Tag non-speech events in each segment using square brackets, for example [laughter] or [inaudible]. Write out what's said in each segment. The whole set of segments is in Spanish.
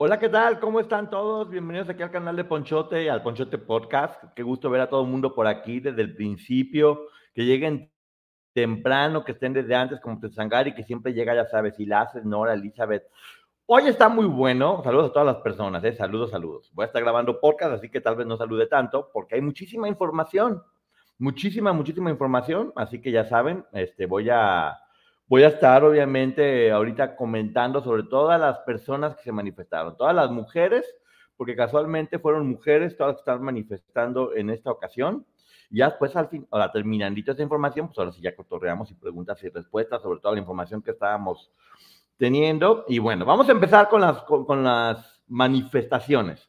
Hola, ¿qué tal? ¿Cómo están todos? Bienvenidos aquí al canal de Ponchote, al Ponchote Podcast. Qué gusto ver a todo el mundo por aquí desde el principio, que lleguen temprano, que estén desde antes como y que siempre llega, ya sabes, haces, Nora, Elizabeth. Hoy está muy bueno. Saludos a todas las personas, ¿eh? Saludos, saludos. Voy a estar grabando podcast, así que tal vez no salude tanto, porque hay muchísima información. Muchísima, muchísima información. Así que ya saben, este, voy a Voy a estar, obviamente, ahorita comentando sobre todas las personas que se manifestaron, todas las mujeres, porque casualmente fueron mujeres todas que están manifestando en esta ocasión. Ya después, al fin, ahora terminando esta información, pues ahora sí ya cotorreamos y preguntas y respuestas sobre toda la información que estábamos teniendo. Y bueno, vamos a empezar con las, con las manifestaciones.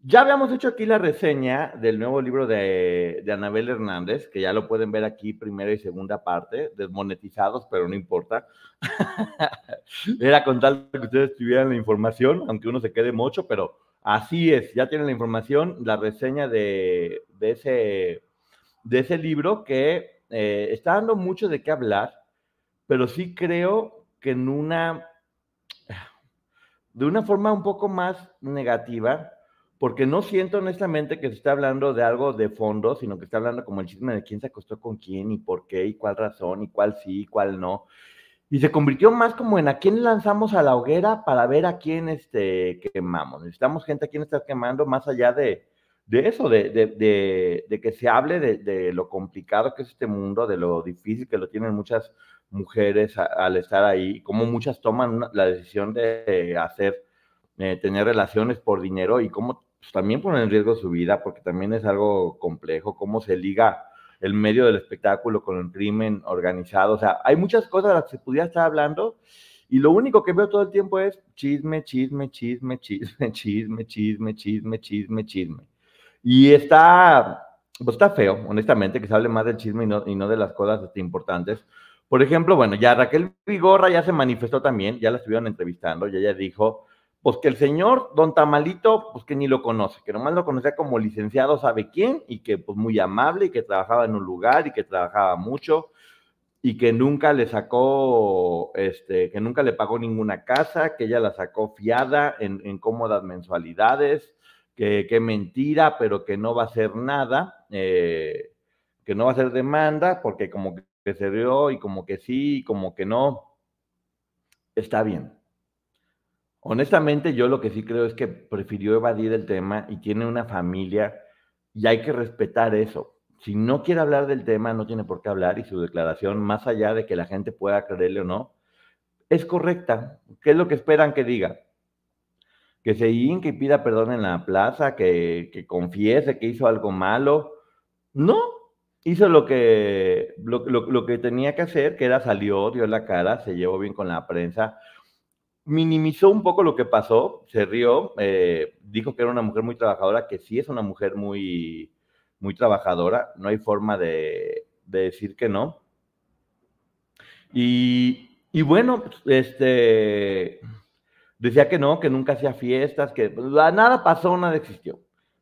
Ya habíamos hecho aquí la reseña del nuevo libro de, Anabel Hernández, que ya lo pueden ver aquí, primera y segunda parte, desmonetizados, pero no importa. [laughs] Era con tal que ustedes tuvieran la información, aunque uno se quede mucho, pero así es, ya tienen la información, la reseña de, ese, de ese libro que eh, está dando mucho de qué hablar, pero sí creo que en una, de una forma un poco más negativa, porque no siento honestamente que se está hablando de algo de fondo, sino que está hablando como el chisme de quién se acostó con quién y por qué y cuál razón y cuál sí y cuál no. Y se convirtió más como en a quién lanzamos a la hoguera para ver a quién este, quemamos. Necesitamos gente a quien está quemando más allá de, de eso, de, de, de, que se hable de, lo complicado que es este mundo, de lo difícil que lo tienen muchas mujeres al estar ahí, cómo muchas toman la decisión de hacer, eh, tener relaciones por dinero y cómo pues, también ponen en riesgo su vida, porque también es algo complejo, cómo se liga el medio del espectáculo con el crimen organizado. O sea, hay muchas cosas de las que se pudiera estar hablando y lo único que veo todo el tiempo es chisme, chisme, chisme, chisme, [laughs] chisme, chisme, chisme, chisme, chisme. Y está, pues está feo, honestamente, que se hable más del chisme y no, y no de las cosas este, importantes. Por ejemplo, bueno, ya Raquel Vigorra ya se manifestó también, ya la estuvieron entrevistando y ella dijo pues que el señor Don Tamalito, pues que ni lo conoce, que nomás lo conocía como licenciado sabe quién y que pues muy amable y que trabajaba en un lugar y que trabajaba mucho y que nunca le sacó, este, que nunca le pagó ninguna casa, que ella la sacó fiada en, cómodas mensualidades, que, que, mentira, pero que no va a hacer nada, eh, que no va a hacer demanda, porque como que se dio y como que sí, y como que no, está bien Honestamente, yo lo que sí creo es que prefirió evadir el tema y tiene una familia y hay que respetar eso. Si no quiere hablar del tema, no tiene por qué hablar y su declaración, más allá de que la gente pueda creerle o no, es correcta. ¿Qué es lo que esperan que diga? Que se hinque y pida perdón en la plaza, que, que confiese que hizo algo malo. No, hizo lo que, lo, lo que tenía que hacer, que era salió, dio la cara, se llevó bien con la prensa minimizó un poco lo que pasó, se rió, eh, dijo que era una mujer muy trabajadora, que sí es una mujer muy, muy trabajadora, no hay forma de, decir que no. Y, bueno, este, decía que no, que nunca hacía fiestas, que nada pasó, nada existió.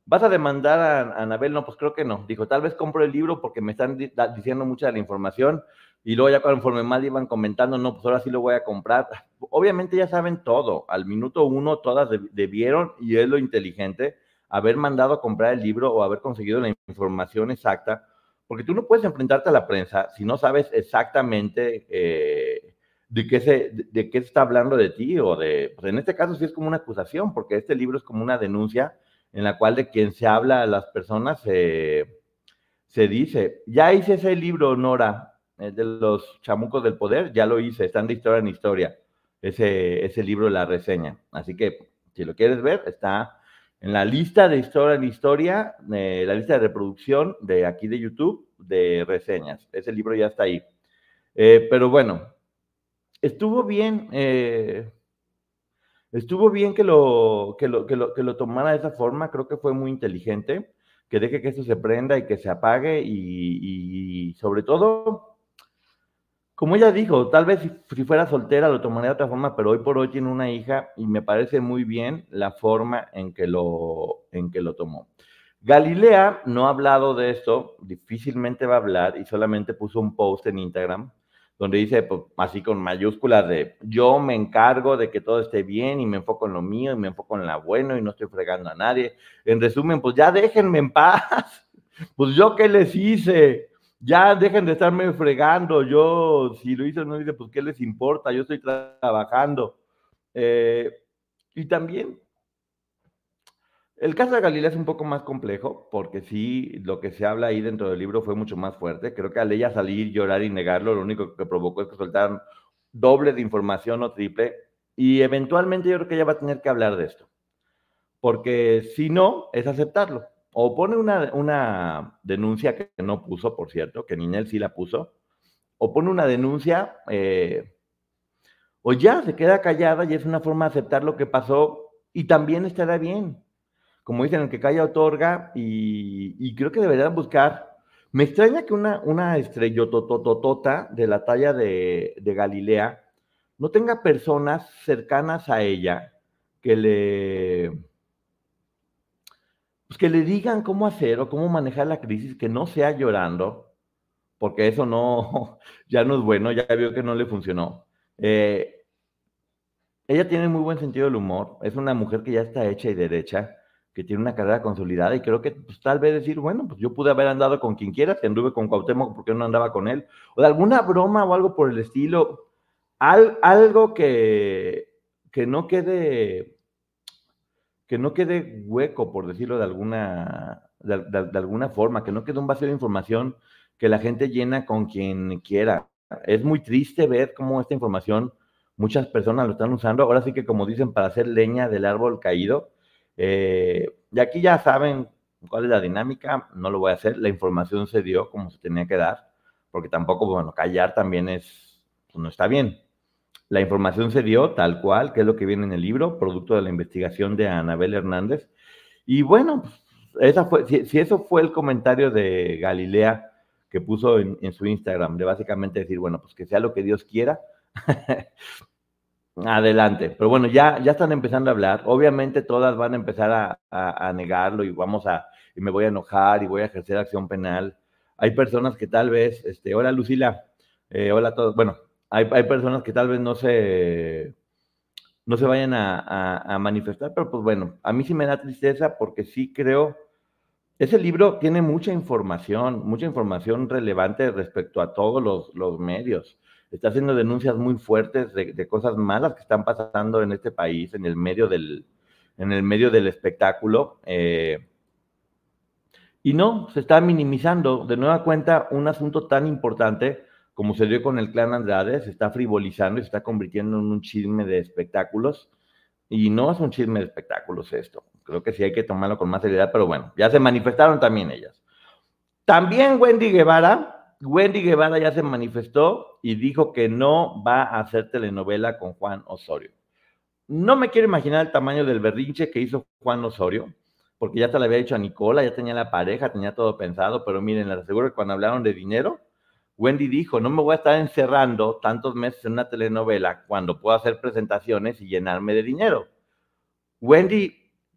¿Vas a demandar a, Anabel? No, pues creo que no. Dijo, tal vez compro el libro porque me están diciendo mucha de la información y luego ya conforme más iban comentando, no, pues ahora sí lo voy a comprar. Obviamente ya saben todo. Al minuto uno todas debieron, y es lo inteligente, haber mandado a comprar el libro o haber conseguido la información exacta, porque tú no puedes enfrentarte a la prensa si no sabes exactamente eh, de, qué se, de, qué está hablando de ti o de, pues en este caso sí es como una acusación, porque este libro es como una denuncia en la cual de quien se habla a las personas se dice, ya hice ese libro, Nora, de los chamucos del poder, ya lo hice, están de historia en historia, ese, ese libro, la reseña. Así que, si lo quieres ver, está en la lista de historia en historia, eh, la lista de reproducción de aquí de YouTube, de reseñas. Ese libro ya está ahí. Eh, pero bueno, estuvo bien, eh, estuvo bien que lo, que, lo, que, lo, que lo tomara de esa forma, creo que fue muy inteligente, que deje que esto se prenda y que se apague y sobre todo como ella dijo, tal vez si, fuera soltera lo tomaría de otra forma, pero hoy por hoy tiene una hija y me parece muy bien la forma en que lo, en que lo tomó. Galilea no ha hablado de esto, difícilmente va a hablar y solamente puso un post en Instagram donde dice pues, así con mayúsculas de yo me encargo de que todo esté bien y me enfoco en lo mío y me enfoco en lo bueno y no estoy fregando a nadie. En resumen, pues ya déjenme en paz. [laughs] Pues yo qué les hice. Ya dejen de estarme fregando. Yo, si lo hice o no hice, pues qué les importa. Yo estoy trabajando. Eh, y también el caso de Galilea es un poco más complejo, porque sí, lo que se habla ahí dentro del libro fue mucho más fuerte. Creo que al ella salir, llorar y negarlo, lo único que provocó es que soltaran doble de información o triple. Y eventualmente yo creo que ella va a tener que hablar de esto. Porque si no, es aceptarlo. O pone una, una denuncia que no puso, por cierto, que Ninel sí la puso. O pone una denuncia, eh, o ya se queda callada y es una forma de aceptar lo que pasó y también estará bien como dicen, el que calla otorga, y, creo que deberían buscar. Me extraña que una, una estrellotototota de la talla de, de Galilea no tenga personas cercanas a ella que le, pues que le digan cómo hacer o cómo manejar la crisis, que no sea llorando, porque eso no, [laughs] ya no es bueno, ya vio que no le funcionó. Eh, ella tiene muy buen sentido del humor, es una mujer que ya está hecha y derecha, que tiene una carrera consolidada y creo que pues, tal vez decir, bueno, pues yo pude haber andado con quien quiera, si anduve con Cuauhtémoc, ¿por qué no andaba con él? O de alguna broma o algo por el estilo, algo que, que no quede que no quede hueco, por decirlo de alguna, de, alguna forma, que no quede un vacío de información que la gente llena con quien quiera. Es muy triste ver cómo esta información muchas personas lo están usando, ahora sí que como dicen, para hacer leña del árbol caído, eh, y aquí ya saben cuál es la dinámica, no lo voy a hacer, la información se dio como se tenía que dar, porque tampoco, bueno, callar también es, pues, no está bien. La información se dio tal cual, que es lo que viene en el libro, producto de la investigación de Anabel Hernández. Y bueno, esa fue, si, eso fue el comentario de Galilea que puso en, su Instagram, de básicamente decir, bueno, pues que sea lo que Dios quiera, [laughs] Adelante, pero bueno, ya, ya están empezando a hablar. Obviamente todas van a empezar a, negarlo y vamos a, y me voy a enojar y voy a ejercer acción penal. Hay personas que tal vez, este, hola Lucila, eh, hola a todos. Bueno, hay, hay, personas que tal vez no se, no se vayan a, manifestar, pero pues bueno, a mí sí me da tristeza porque sí creo, ese libro tiene mucha información, mucha información relevante respecto a todos los, los medios está haciendo denuncias muy fuertes de, cosas malas que están pasando en este país, en el medio del, en el medio del espectáculo. Eh, y no, se está minimizando de nueva cuenta un asunto tan importante como se dio con el clan Andrade, se está frivolizando y se está convirtiendo en un chisme de espectáculos. Y no es un chisme de espectáculos esto. Creo que sí hay que tomarlo con más seriedad, pero bueno, ya se manifestaron también ellas. También Wendy Guevara, Wendy Guevara ya se manifestó y dijo que no va a hacer telenovela con Juan Osorio. No me quiero imaginar el tamaño del berrinche que hizo Juan Osorio, porque ya te lo había dicho a Nicola, ya tenía la pareja, tenía todo pensado, pero miren, les aseguro que cuando hablaron de dinero, Wendy dijo, no me voy a estar encerrando tantos meses en una telenovela cuando puedo hacer presentaciones y llenarme de dinero. Wendy,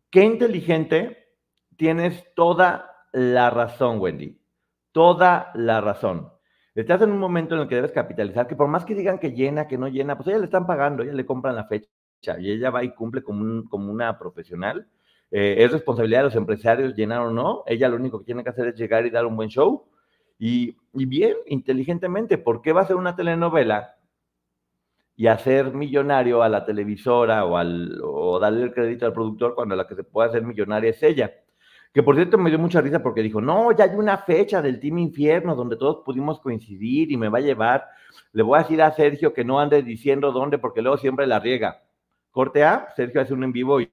qué inteligente, tienes toda la razón, Wendy toda la razón. Estás en un momento en el que debes capitalizar, que por más que digan que llena, que no llena, pues ella le están pagando, ella le compran la fecha y ella va y cumple como, como una profesional. Eh, es responsabilidad de los empresarios llenar o no. Ella lo único que tiene que hacer es llegar y dar un buen show. Y, y bien, inteligentemente, ¿por qué va a hacer una telenovela y hacer millonario a la televisora o, darle el crédito al productor cuando la que se puede hacer millonaria es ella? que por cierto me dio mucha risa porque dijo, no, ya hay una fecha del Team Infierno donde todos pudimos coincidir y me va a llevar. Le voy a decir a Sergio que no ande diciendo dónde porque luego siempre la riega. Corte A, Sergio hace un en vivo y,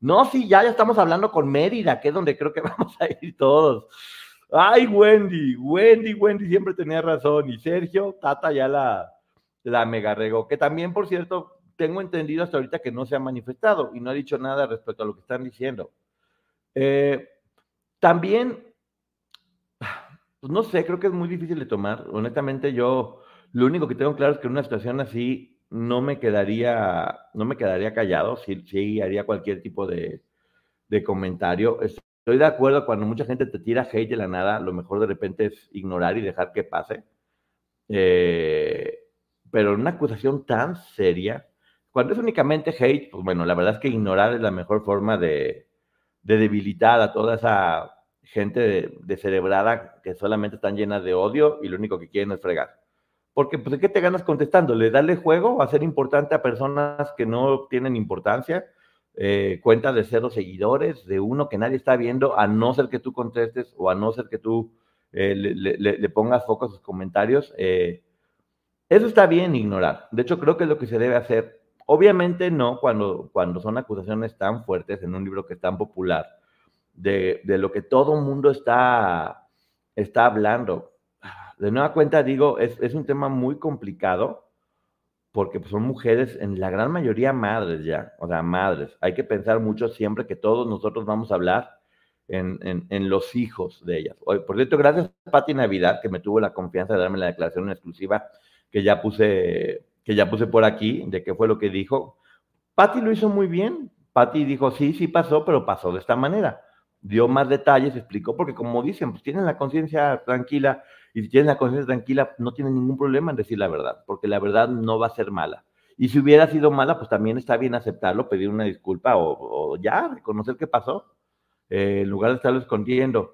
no, sí, ya, ya estamos hablando con Mérida, que es donde creo que [laughs] vamos a ir todos. Ay, Wendy, Wendy, Wendy siempre tenía razón. Y Sergio, Tata ya la, la mega regó. Que también, por cierto, tengo entendido hasta ahorita que no se ha manifestado y no ha dicho nada respecto a lo que están diciendo. Eh, también, pues no sé, creo que es muy difícil de tomar. Honestamente, yo lo único que tengo claro es que en una situación así no me quedaría, no me quedaría callado, sí, sí haría cualquier tipo de, comentario. Estoy de acuerdo cuando mucha gente te tira hate de la nada, lo mejor de repente es ignorar y dejar que pase. Eh, pero una acusación tan seria, cuando es únicamente hate, pues bueno, la verdad es que ignorar es la mejor forma de, debilitar a toda esa gente descerebrada que solamente están llenas de odio y lo único que quieren es fregar. Porque, pues, ¿qué te ganas contestándole? ¿Darle juego? ¿Hacer importante a personas que no tienen importancia? Eh, cuenta de cero seguidores, de uno que nadie está viendo, a no ser que tú contestes o a no ser que tú eh, le, pongas foco a sus comentarios. Eh, eso está bien ignorar. De hecho, creo que es lo que se debe hacer. Obviamente no cuando, cuando son acusaciones tan fuertes en un libro que es tan popular, de, de lo que todo el mundo está, está hablando de nueva cuenta digo, es, es un tema muy complicado porque pues, son mujeres, en la gran mayoría madres ya, o sea, madres. Hay que pensar mucho siempre que todos nosotros vamos a hablar en, los hijos de ellas. Por cierto, gracias a Pati Navidad, que me tuvo la confianza de darme la declaración exclusiva que ya puse, que ya puse por aquí, de qué fue lo que dijo. Pati lo hizo muy bien. Pati dijo, sí, sí pasó, pero pasó de esta manera. Dio más detalles, explicó, porque como dicen, pues tienen la conciencia tranquila y si tienes la conciencia tranquila, no tienes ningún problema en decir la verdad, porque la verdad no va a ser mala. Y si hubiera sido mala, pues también está bien aceptarlo, pedir una disculpa o, ya, reconocer qué pasó, eh, en lugar de estarlo escondiendo.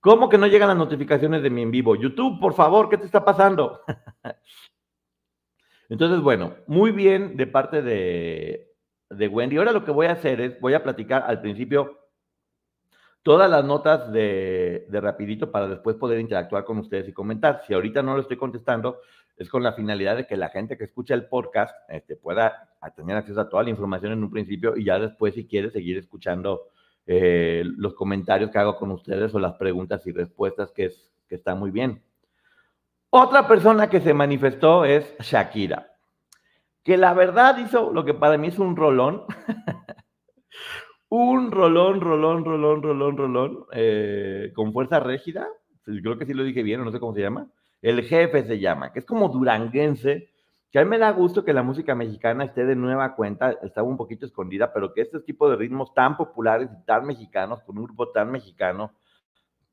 ¿Cómo que no llegan las notificaciones de mi en vivo? YouTube, por favor, ¿qué te está pasando? [laughs] Entonces, bueno, muy bien de parte de, de Wendy. Ahora lo que voy a hacer es, voy a platicar al principio todas las notas de, rapidito para después poder interactuar con ustedes y comentar. Si ahorita no lo estoy contestando, es con la finalidad de que la gente que escucha el podcast este, pueda tener acceso a toda la información en un principio y ya después, si quiere, seguir escuchando eh, los comentarios que hago con ustedes o las preguntas y respuestas, que, es, que está muy bien. Otra persona que se manifestó es Shakira, que la verdad hizo lo que para mí es un rolón. [laughs] un rolón, rolón, rolón, rolón, rolón, eh, con fuerza rígida, creo que sí lo dije bien, no sé cómo se llama, el jefe se llama, que es como duranguense, que a mí me da gusto que la música mexicana esté de nueva cuenta, estaba un poquito escondida, pero que este tipo de ritmos tan populares y tan mexicanos, con un grupo tan mexicano,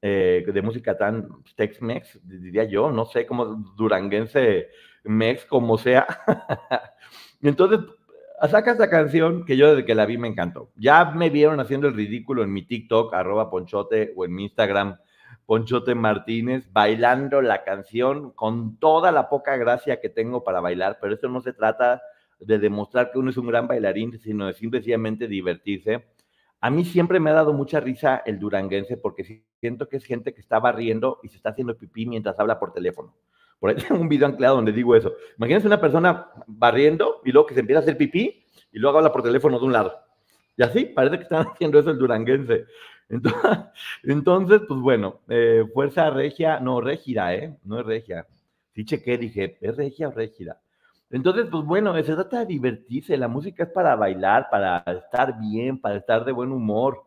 eh, de música tan Tex-Mex, diría yo, no sé, como duranguense Mex, como sea. [laughs] Entonces, saca esta canción que yo desde que la vi me encantó. Ya me vieron haciendo el ridículo en mi TikTok, arroba Ponchote, o en mi Instagram, Ponchote Martínez, bailando la canción con toda la poca gracia que tengo para bailar, pero esto no se trata de demostrar que uno es un gran bailarín, sino de simplemente divertirse. A mí siempre me ha dado mucha risa el duranguense porque siento que es gente que está barriendo y se está haciendo pipí mientras habla por teléfono. Por ahí [laughs] tengo un video anclado donde digo eso. Imagínense una persona barriendo y luego que se empieza a hacer pipí y luego habla por teléfono de un lado. Y así parece que están [laughs] haciendo eso el duranguense. [laughs] Entonces, pues bueno, eh, fuerza regia, no, régida, ¿eh? No es regia. Sí chequé, dije, ¿es regia o régida? Entonces, pues bueno, se trata de divertirse. La música es para bailar, para estar bien, para estar de buen humor.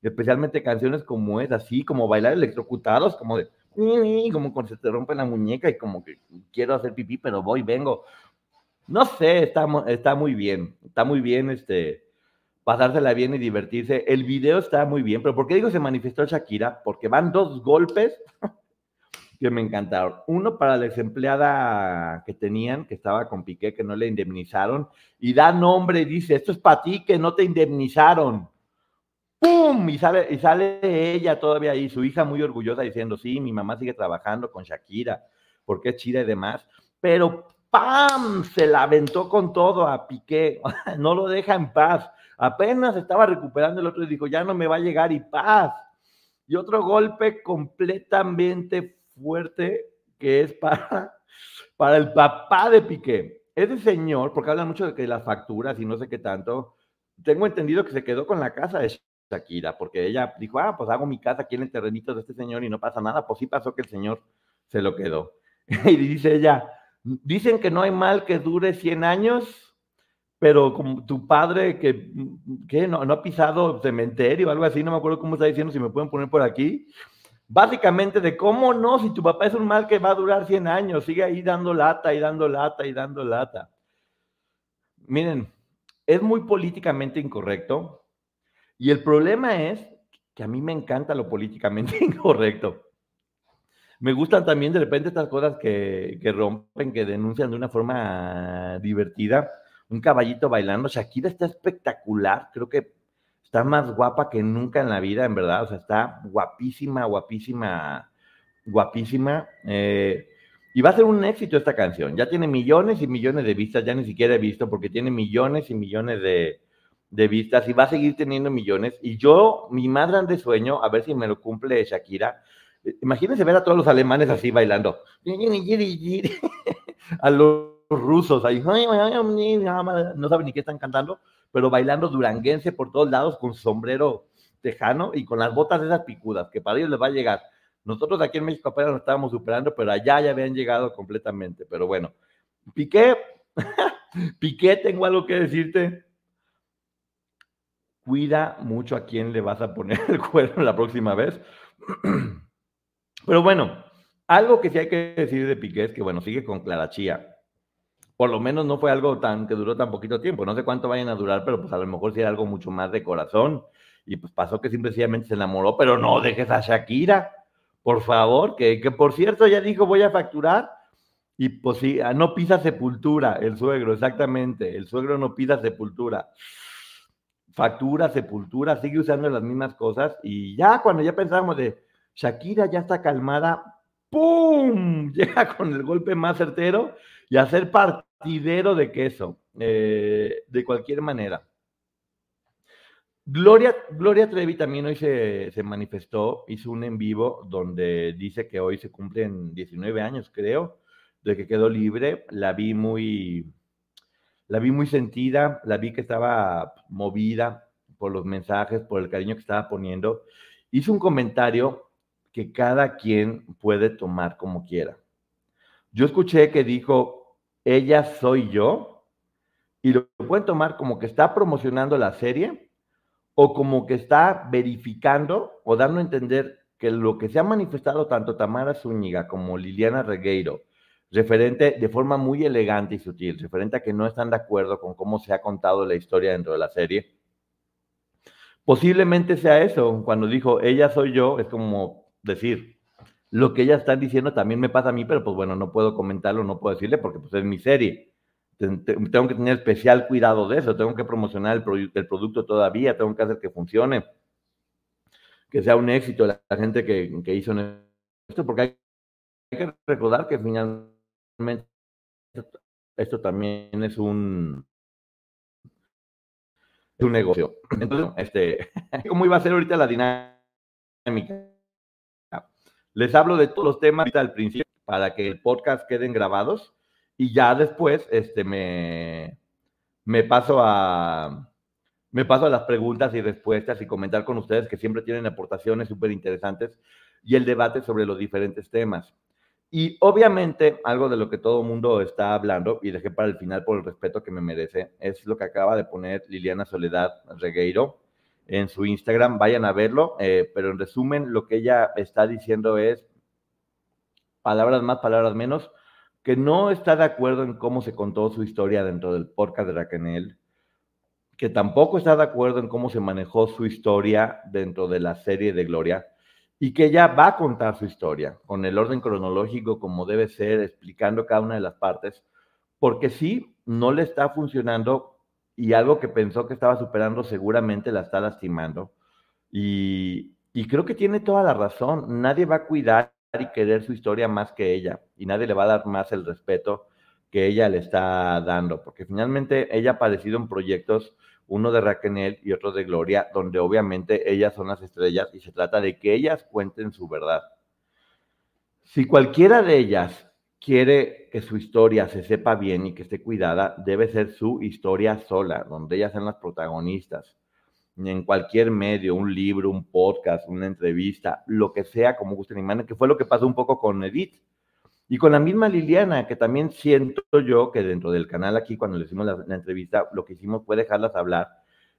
Especialmente canciones como es, así como bailar electrocutados, como de como cuando se te rompe la muñeca y como que quiero hacer pipí, pero voy, vengo. No sé, está, está muy bien, está muy bien este, pasársela bien y divertirse. El video está muy bien, pero ¿por qué digo se manifestó Shakira? Porque van dos golpes [laughs] que me encantaron. Uno para la ex empleada que tenían, que estaba con Piqué, que no le indemnizaron, y da nombre y dice, esto es para ti que no te indemnizaron. ¡Pum! Y sale, y sale ella todavía ahí, su hija muy orgullosa diciendo, sí, mi mamá sigue trabajando con Shakira, porque es chida y demás, pero ¡pam! Se la aventó con todo a Piqué, [laughs] no lo deja en paz. Apenas estaba recuperando el otro y dijo, ya no me va a llegar y paz. Y otro golpe completamente fuerte que es para, [laughs] para el papá de Piqué. Ese señor, porque hablan mucho de que las facturas y no sé qué tanto, tengo entendido que se quedó con la casa de Shakira, porque ella dijo, ah, pues hago mi casa aquí en el terrenito de este señor y no pasa nada. Pues sí pasó que el señor se lo quedó. [laughs] y dice ella, dicen que no hay mal que dure 100 años, pero como tu padre que, que no, no, ha pisado cementerio o algo así, no me acuerdo cómo está diciendo, si me pueden poner por aquí. Básicamente de cómo no, si tu papá es un mal que va a durar 100 años, sigue ahí dando lata y dando lata y dando lata. Miren, es muy políticamente incorrecto, y el problema es que a mí me encanta lo políticamente [laughs] incorrecto. Me gustan también de repente estas cosas que, rompen, que denuncian de una forma divertida. Un caballito bailando. Shakira está espectacular. Creo que está más guapa que nunca en la vida, en verdad. O sea, está guapísima, guapísima, guapísima. Eh, y va a ser un éxito esta canción. Ya tiene millones y millones de vistas, ya ni siquiera he visto porque tiene millones y millones de, de vistas y va a seguir teniendo millones. Y yo, mi más grande sueño, a ver si me lo cumple Shakira, imagínense ver a todos los alemanes así bailando. [laughs] a los rusos ahí, no saben ni qué están cantando, pero bailando duranguense por todos lados con sombrero tejano y con las botas de esas picudas, que para ellos les va a llegar. Nosotros aquí en México apenas nos estábamos superando, pero allá ya habían llegado completamente. Pero bueno, Piqué, [laughs] Piqué, tengo algo que decirte. Cuida mucho a quién le vas a poner [laughs] el cuerno la próxima vez. [clears throat] Pero bueno, algo que sí hay que decir de Piqué es que, bueno, sigue con Clara Chía. Por lo menos no fue algo tan que duró tan poquito tiempo. No sé cuánto vayan a durar, pero pues a lo mejor sí era algo mucho más de corazón. Y pues pasó que simplemente se enamoró, pero no dejes a Shakira por favor, que, que por cierto ya dijo voy a facturar y pues sí, ah, no pisa sepultura, el suegro, exactamente, el suegro no pisa sepultura. Factura, sepultura, sigue usando las mismas cosas y ya cuando ya pensábamos de Shakira ya está calmada, ¡pum! [laughs] Llega con el golpe más certero y a ser partidero de queso, eh, de cualquier manera. Gloria, Gloria Trevi también hoy se, manifestó, hizo un en vivo donde dice que hoy se cumplen 19 años, creo, de que quedó libre. La vi muy, la vi muy sentida, la vi que estaba movida por los mensajes, por el cariño que estaba poniendo. Hizo un comentario que cada quien puede tomar como quiera. Yo escuché que dijo, ella soy yo, y lo pueden tomar como que está promocionando la serie o como que está verificando o dando a entender que lo que se ha manifestado tanto Tamara Zúñiga como Liliana Regueiro, referente de forma muy elegante y sutil, referente a que no están de acuerdo con cómo se ha contado la historia dentro de la serie, posiblemente sea eso. Cuando dijo, ella soy yo, es como decir, lo que ellas están diciendo también me pasa a mí, pero pues bueno, no puedo comentarlo, no puedo decirle porque pues es mi serie tengo que tener especial cuidado de eso, tengo que promocionar el, el, producto todavía, tengo que hacer que funcione, que sea un éxito la, gente que, que, hizo esto, porque hay, que recordar que finalmente esto también es un, es un negocio. Entonces, este, [laughs] ¿cómo iba a ser ahorita la dinámica? Les hablo de todos los temas al principio para que el podcast queden grabados y ya después este, me, me, paso a, me paso a las preguntas y respuestas y comentar con ustedes que siempre tienen aportaciones súper interesantes y el debate sobre los diferentes temas. Y obviamente algo de lo que todo el mundo está hablando, y dejé para el final por el respeto que me merece, es lo que acaba de poner Liliana Soledad Regueiro en su Instagram. Vayan a verlo, eh, pero en resumen lo que ella está diciendo es palabras más, palabras menos que no está de acuerdo en cómo se contó su historia dentro del podcast de Raquel, que tampoco está de acuerdo en cómo se manejó su historia dentro de la serie de Gloria, y que ella va a contar su historia con el orden cronológico como debe ser, explicando cada una de las partes, porque sí, no le está funcionando y algo que pensó que estaba superando seguramente la está lastimando. Y, creo que tiene toda la razón, nadie va a cuidar y querer su historia más que ella y nadie le va a dar más el respeto que ella le está dando, porque finalmente ella ha aparecido en proyectos, uno de Raquel y otro de Gloria, donde obviamente ellas son las estrellas y se trata de que ellas cuenten su verdad. Si cualquiera de ellas quiere que su historia se sepa bien y que esté cuidada, debe ser su historia sola, donde ellas sean las protagonistas en cualquier medio, un libro, un podcast, una entrevista, lo que sea, como gusten y manden, que fue lo que pasó un poco con Edith. Y con la misma Liliana, que también siento yo que dentro del canal aquí, cuando le hicimos la, entrevista, lo que hicimos fue dejarlas hablar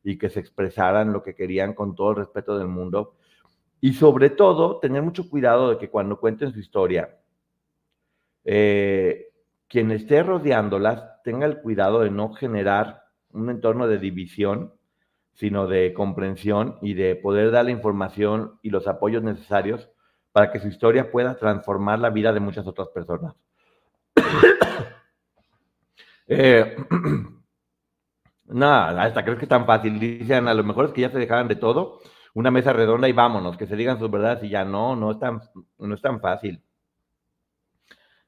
y que se expresaran lo que querían con todo el respeto del mundo. Y sobre todo, tener mucho cuidado de que cuando cuenten su historia, eh, quien esté rodeándolas tenga el cuidado de no generar un entorno de división sino de comprensión y de poder dar la información y los apoyos necesarios para que su historia pueda transformar la vida de muchas otras personas. [coughs] eh, [clears throat] nada, hasta crees que es tan fácil. Dicen, a lo mejor es que ya se dejaban de todo, una mesa redonda y vámonos, que se digan sus verdades y ya no, no es tan, no es tan fácil.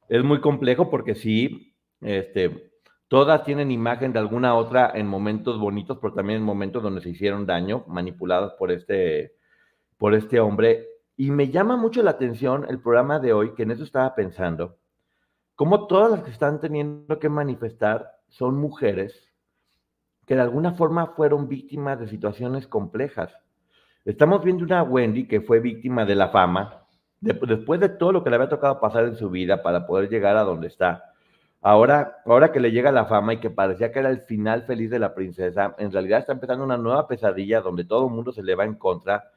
Es muy complejo porque sí, este, todas tienen imagen de alguna otra en momentos bonitos, pero también en momentos donde se hicieron daño, manipuladas por este, por este hombre. Y me llama mucho la atención el programa de hoy, que en eso estaba pensando, cómo todas las que están teniendo que manifestar son mujeres que de alguna forma fueron víctimas de situaciones complejas. Estamos viendo una Wendy que fue víctima de la fama, después de todo lo que le había tocado pasar en su vida para poder llegar a donde está. Ahora, ahora que le llega la fama y que parecía que era el final feliz de la princesa, en realidad está empezando una nueva pesadilla donde todo el mundo se le va en contra,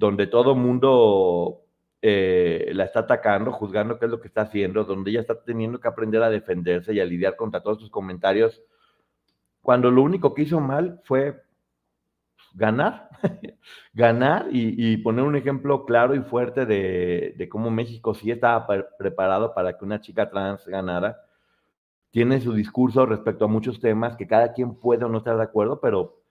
donde todo mundo eh, la está atacando, juzgando qué es lo que está haciendo, donde ella está teniendo que aprender a defenderse y a lidiar contra todos sus comentarios, cuando lo único que hizo mal fue ganar, [laughs] ganar y, poner un ejemplo claro y fuerte de, cómo México sí estaba preparado para que una chica trans ganara. Tiene su discurso respecto a muchos temas que cada quien puede o no estar de acuerdo, pero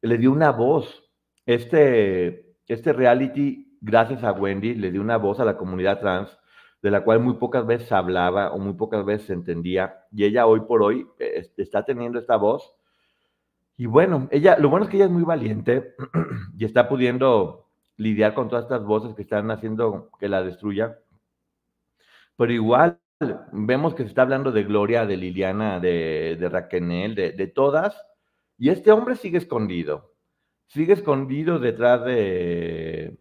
le dio una voz. Este, este reality, gracias a Wendy, le dio una voz a la comunidad trans, de la cual muy pocas veces hablaba o muy pocas veces se entendía. Y ella hoy por hoy eh, está teniendo esta voz y bueno, ella, lo bueno es que ella es muy valiente [clears throat] y está pudiendo lidiar con todas estas voces que están haciendo que la destruya. Pero igual vemos que se está hablando de Gloria, de Liliana, de, de Raquel, de, de todas, y este hombre sigue escondido. Sigue escondido detrás de,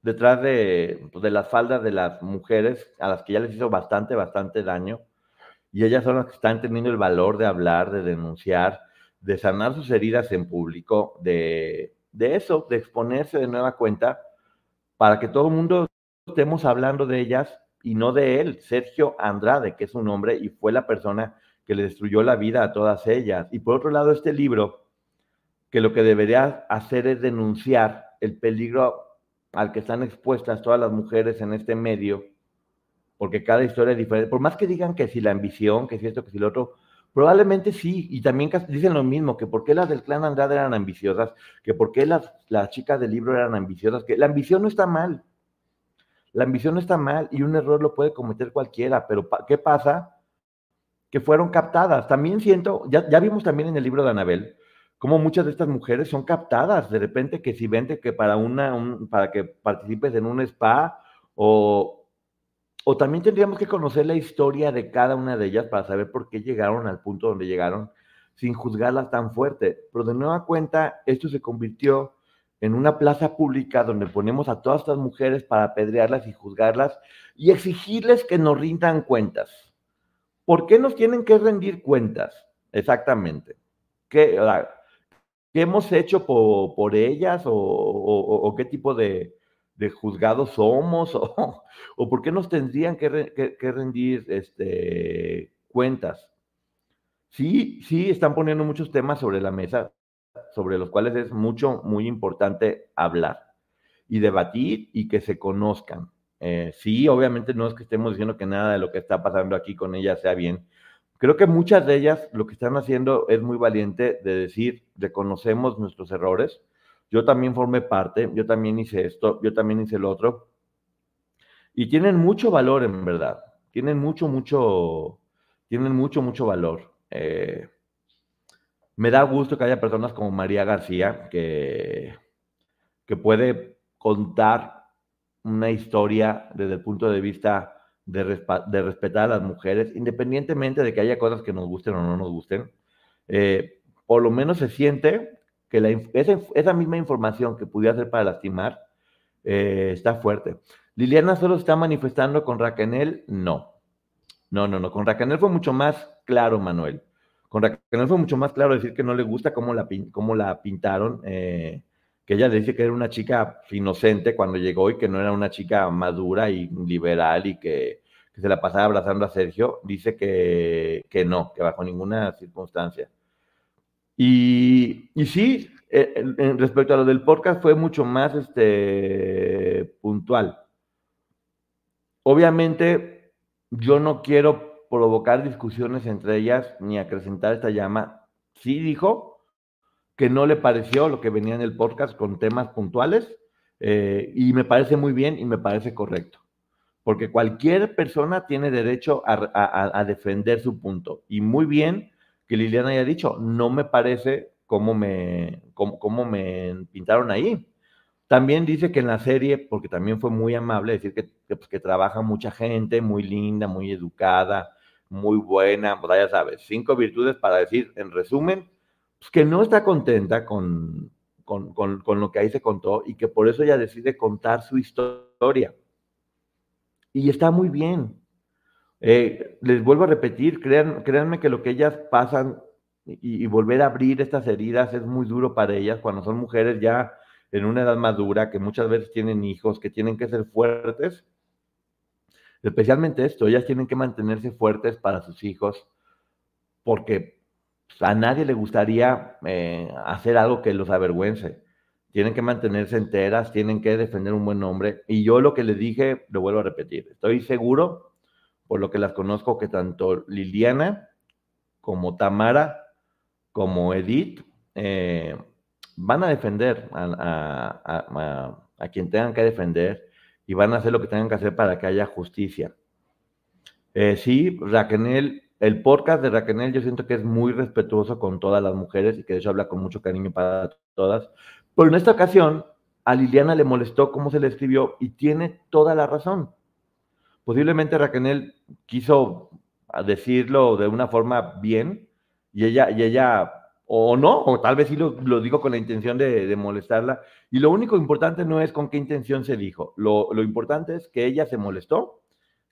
detrás de, pues, de las faldas de las mujeres a las que ya les hizo bastante, bastante daño. Y ellas son las que están teniendo el valor de hablar, de denunciar, de sanar sus heridas en público, de, eso, de exponerse de nueva cuenta, para que todo el mundo estemos hablando de ellas y no de él, Sergio Andrade, que es un hombre y fue la persona que le destruyó la vida a todas ellas. Y por otro lado, este libro, que lo que debería hacer es denunciar el peligro al que están expuestas todas las mujeres en este medio, porque cada historia es diferente. Por más que digan que si la ambición, que si esto, que si lo otro, Probablemente sí, y también dicen lo mismo, que por qué las del clan Andrade eran ambiciosas, que por qué las, las chicas del libro eran ambiciosas, que la ambición no está mal, la ambición no está mal y un error lo puede cometer cualquiera, pero ¿qué pasa? Que fueron captadas. También siento, ya, ya vimos también en el libro de Anabel, cómo muchas de estas mujeres son captadas, de repente que si vende que para, una, para que participes en un spa o, o también tendríamos que conocer la historia de cada una de ellas para saber por qué llegaron al punto donde llegaron sin juzgarlas tan fuerte. Pero de nueva cuenta, esto se convirtió en una plaza pública donde ponemos a todas estas mujeres para apedrearlas y juzgarlas y exigirles que nos rindan cuentas. ¿Por qué nos tienen que rendir cuentas? Exactamente. ¿Qué, hemos hecho por, ellas o qué tipo de, de juzgados somos [laughs] o, o por qué nos tendrían que, rendir este, cuentas. Sí, sí, están poniendo muchos temas sobre la mesa, sobre los cuales es mucho, muy importante hablar y debatir y que se conozcan. Eh, sí, obviamente no es que estemos diciendo que nada de lo que está pasando aquí con ellas sea bien. Creo que muchas de ellas lo que están haciendo es muy valiente de decir, reconocemos nuestros errores, yo también formé parte, yo también hice esto, yo también hice lo otro. Y tienen mucho valor, en verdad. Tienen mucho, mucho, tienen mucho, mucho valor. Eh, me da gusto que haya personas como María García que, que puede contar una historia desde el punto de vista de, respetar a las mujeres, independientemente de que haya cosas que nos gusten o no nos gusten. Eh, por lo menos se siente que esa, misma información que pudiera ser para lastimar eh, está fuerte. Liliana solo está manifestando con Raquel, no. No, no, no. Con Raquel fue mucho más claro, Manuel. Con Raquel fue mucho más claro decir que no le gusta cómo la, cómo la pintaron, eh, que ella dice que era una chica inocente cuando llegó y que no era una chica madura y liberal y que, se la pasaba abrazando a Sergio. Dice que, que no, que bajo ninguna circunstancia. Y, y sí, eh, respecto a lo del podcast fue mucho más este, puntual. obviamente, yo no quiero provocar discusiones entre ellas ni acrecentar esta llama. Sí dijo que no le pareció lo que venía en el podcast con temas puntuales eh, y me parece muy bien y me parece correcto, porque cualquier persona tiene derecho a, defender su punto y muy bien que Liliana haya dicho, no me parece cómo me, cómo, me pintaron ahí. También dice que en la serie, porque también fue muy amable, decir que, pues, que, trabaja mucha gente, muy linda, muy educada, muy buena, pues, ya sabes, cinco virtudes para decir, en resumen, pues, que no está contenta con, con, lo que ahí se contó y que por eso ella decide contar su historia. Y está muy bien. Eh, les vuelvo a repetir, crean, créanme que lo que ellas pasan y, volver a abrir estas heridas es muy duro para ellas cuando son mujeres ya en una edad madura, que muchas veces tienen hijos, que tienen que ser fuertes. Especialmente esto, ellas tienen que mantenerse fuertes para sus hijos, porque a nadie le gustaría eh, hacer algo que los avergüence. Tienen que mantenerse enteras, tienen que defender un buen nombre. Y yo lo que les dije, lo vuelvo a repetir. Estoy seguro, por lo que las conozco, que tanto Liliana como Tamara, como Edith, eh, van a defender a, quien tengan que defender y van a hacer lo que tengan que hacer para que haya justicia. Eh, sí, Raquel el podcast de Raquel yo siento que es muy respetuoso con todas las mujeres y que de hecho habla con mucho cariño para todas. Pero en esta ocasión a Liliana le molestó cómo se le escribió y tiene toda la razón. Posiblemente Raquel quiso decirlo de una forma bien y ella, y ella o no, o tal vez sí lo, digo con la intención de, molestarla. Y lo único importante no es con qué intención se dijo. Lo, lo importante es que ella se molestó,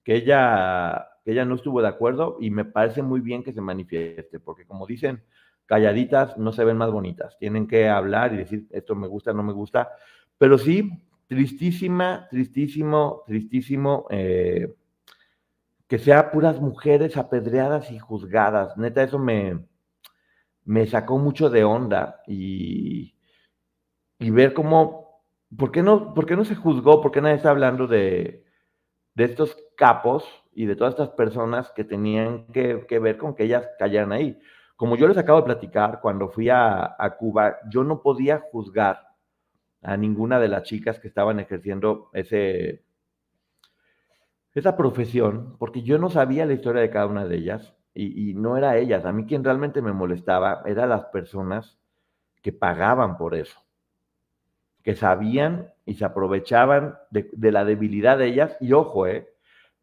que ella ella no estuvo de acuerdo y me parece muy bien que se manifieste, porque como dicen, calladitas no se ven más bonitas, tienen que hablar y decir esto me gusta, no me gusta, pero sí, tristísima, tristísimo, tristísimo eh, que sea puras mujeres apedreadas y juzgadas, neta, eso me, me sacó mucho de onda y, y ver cómo, ¿por qué, no, ¿por qué no se juzgó? ¿Por qué nadie está hablando de, de estos capos y de todas estas personas que tenían que, ver con que ellas callaran ahí. Como yo les acabo de platicar, cuando fui a, Cuba, yo no podía juzgar a ninguna de las chicas que estaban ejerciendo ese, esa profesión, porque yo no sabía la historia de cada una de ellas y, y, no era ellas. A mí quien realmente me molestaba eran las personas que pagaban por eso, que sabían y se aprovechaban de, de la debilidad de ellas. Y ojo, eh,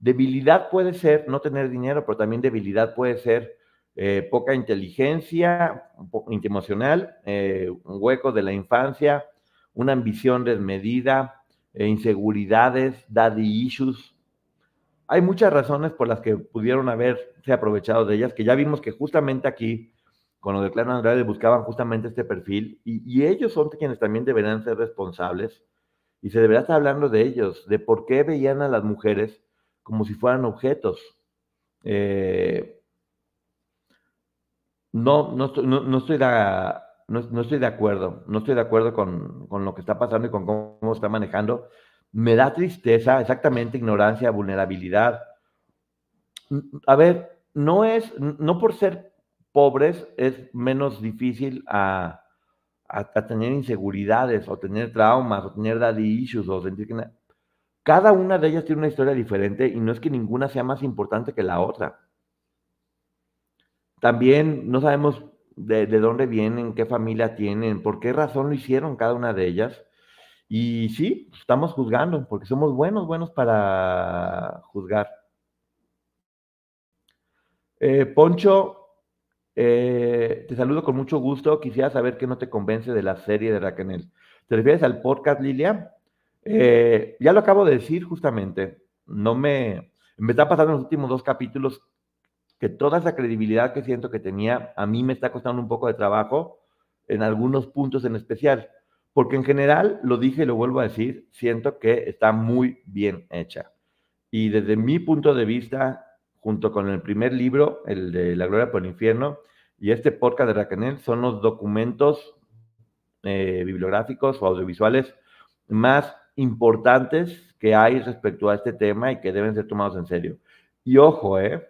Debilidad puede ser no tener dinero, pero también debilidad puede ser eh, poca inteligencia emocional, eh, un hueco de la infancia, una ambición desmedida, eh, inseguridades, daddy issues. Hay muchas razones por las que pudieron haberse aprovechado de ellas, que ya vimos que justamente aquí, con lo de Clara Andrade, buscaban justamente este perfil, y, y ellos son quienes también deberían ser responsables, y se deberá estar hablando de ellos, de por qué veían a las mujeres como si fueran objetos. Eh, no, no, estoy, no, estoy de, no, estoy de acuerdo, no estoy de acuerdo con, con, lo que está pasando y con cómo está manejando. Me da tristeza, exactamente, ignorancia, vulnerabilidad. A ver, no es, no por ser pobres es menos difícil a, a, tener inseguridades o tener traumas o tener daddy issues o sentir que cada una de ellas tiene una historia diferente y no es que ninguna sea más importante que la otra. También no sabemos de, dónde vienen, qué familia tienen, por qué razón lo hicieron cada una de ellas. Y sí, estamos juzgando, porque somos buenos, buenos para juzgar. Eh, Poncho, eh, te saludo con mucho gusto. Quisiera saber qué no te convence de la serie de Raquel. ¿Te refieres al podcast, Lilia? Eh, ya lo acabo de decir justamente, no me, me está pasando en los últimos dos capítulos que toda esa credibilidad que siento que tenía, a mí me está costando un poco de trabajo en algunos puntos en especial, porque en general, lo dije y lo vuelvo a decir, siento que está muy bien hecha. Y desde mi punto de vista, junto con el primer libro, el de La Gloria por el Infierno, y este podcast de Raquel, son los documentos eh, bibliográficos o audiovisuales más importantes que hay respecto a este tema y que deben ser tomados en serio. Y ojo, ¿eh?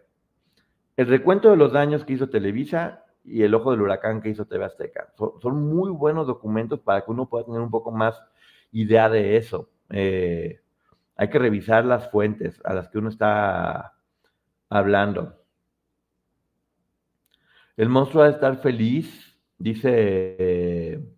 El recuento de los daños que hizo Televisa y el ojo del huracán que hizo TV Azteca. Son, muy buenos documentos para que uno pueda tener un poco más idea de eso. Eh, hay que revisar las fuentes a las que uno está hablando. El monstruo va a estar feliz, dice...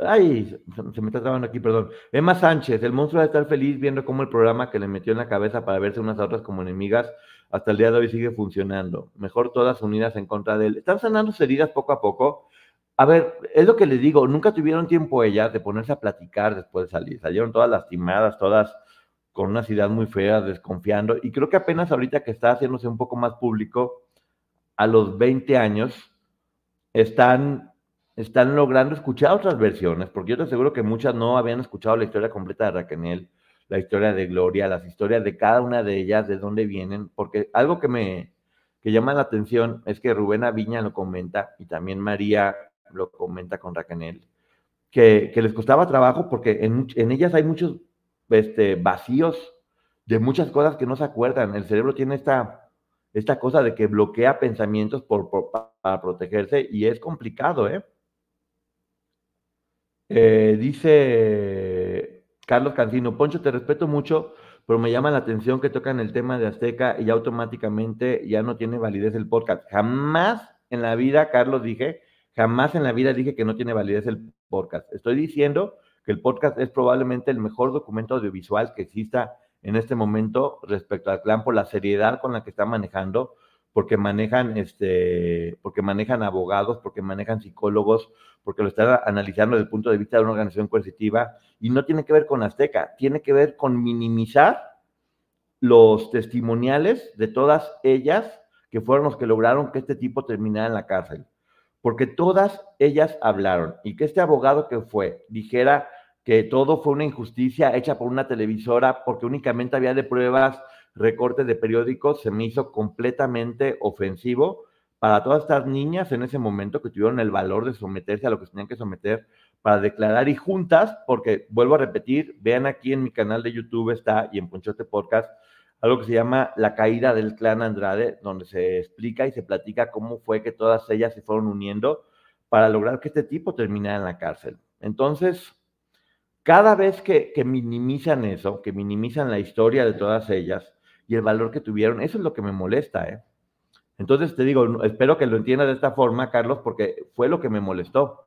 ay, se me está trabando aquí, perdón. Emma Sánchez, el monstruo a estar feliz viendo cómo el programa que le metió en la cabeza para verse unas a otras como enemigas hasta el día de hoy sigue funcionando. Mejor todas unidas en contra de él. Están sanando heridas poco a poco. A ver, es lo que les digo, nunca tuvieron tiempo ellas de ponerse a platicar después de salir. Salieron todas lastimadas, todas con unas ideas muy feas, desconfiando. Y creo que apenas ahorita que está haciéndose un poco más público, a los 20 años están, están logrando escuchar otras versiones, porque yo te aseguro que muchas no habían escuchado la historia completa de Raquel, la historia de Gloria, las historias de cada una de ellas, de dónde vienen, porque algo que me que llama la atención es que Rubén Aviña lo comenta y también María lo comenta con Raquel, que, que les costaba trabajo porque en, en ellas hay muchos este, vacíos de muchas cosas que no se acuerdan. El cerebro tiene esta esta cosa de que bloquea pensamientos por, para protegerse y es complicado, ¿eh? ¿Eh? Dice Carlos Cancino, Poncho, te respeto mucho, pero me llama la atención que tocan el tema de Azteca y automáticamente ya no tiene validez el podcast. Jamás en la vida, Carlos, dije, jamás en la vida dije que no tiene validez el podcast. Estoy diciendo que el podcast es probablemente el mejor documento audiovisual que exista en este momento respecto al clan por la seriedad con la que está manejando, porque manejan, este, porque manejan abogados, porque manejan psicólogos, porque lo están analizando desde el punto de vista de una organización coercitiva, y no tiene que ver con Azteca, tiene que ver con minimizar los testimoniales de todas ellas que fueron los que lograron que este tipo terminara en la cárcel. Porque todas ellas hablaron y que este abogado que fue dijera que todo fue una injusticia hecha por una televisora porque únicamente había de pruebas recortes de periódicos, se me hizo completamente ofensivo para todas estas niñas en ese momento que tuvieron el valor de someterse a lo que tenían que someter para declarar y juntas, porque vuelvo a repetir, vean aquí en mi canal de YouTube está y en Ponchote Podcast algo que se llama La caída del clan Andrade, donde se explica y se platica cómo fue que todas ellas se fueron uniendo para lograr que este tipo terminara en la cárcel. Entonces, cada vez que, minimizan eso, que minimizan la historia de todas ellas y el valor que tuvieron, eso es lo que me molesta, ¿eh? Entonces te digo, espero que lo entiendas de esta forma, Carlos, porque fue lo que me molestó.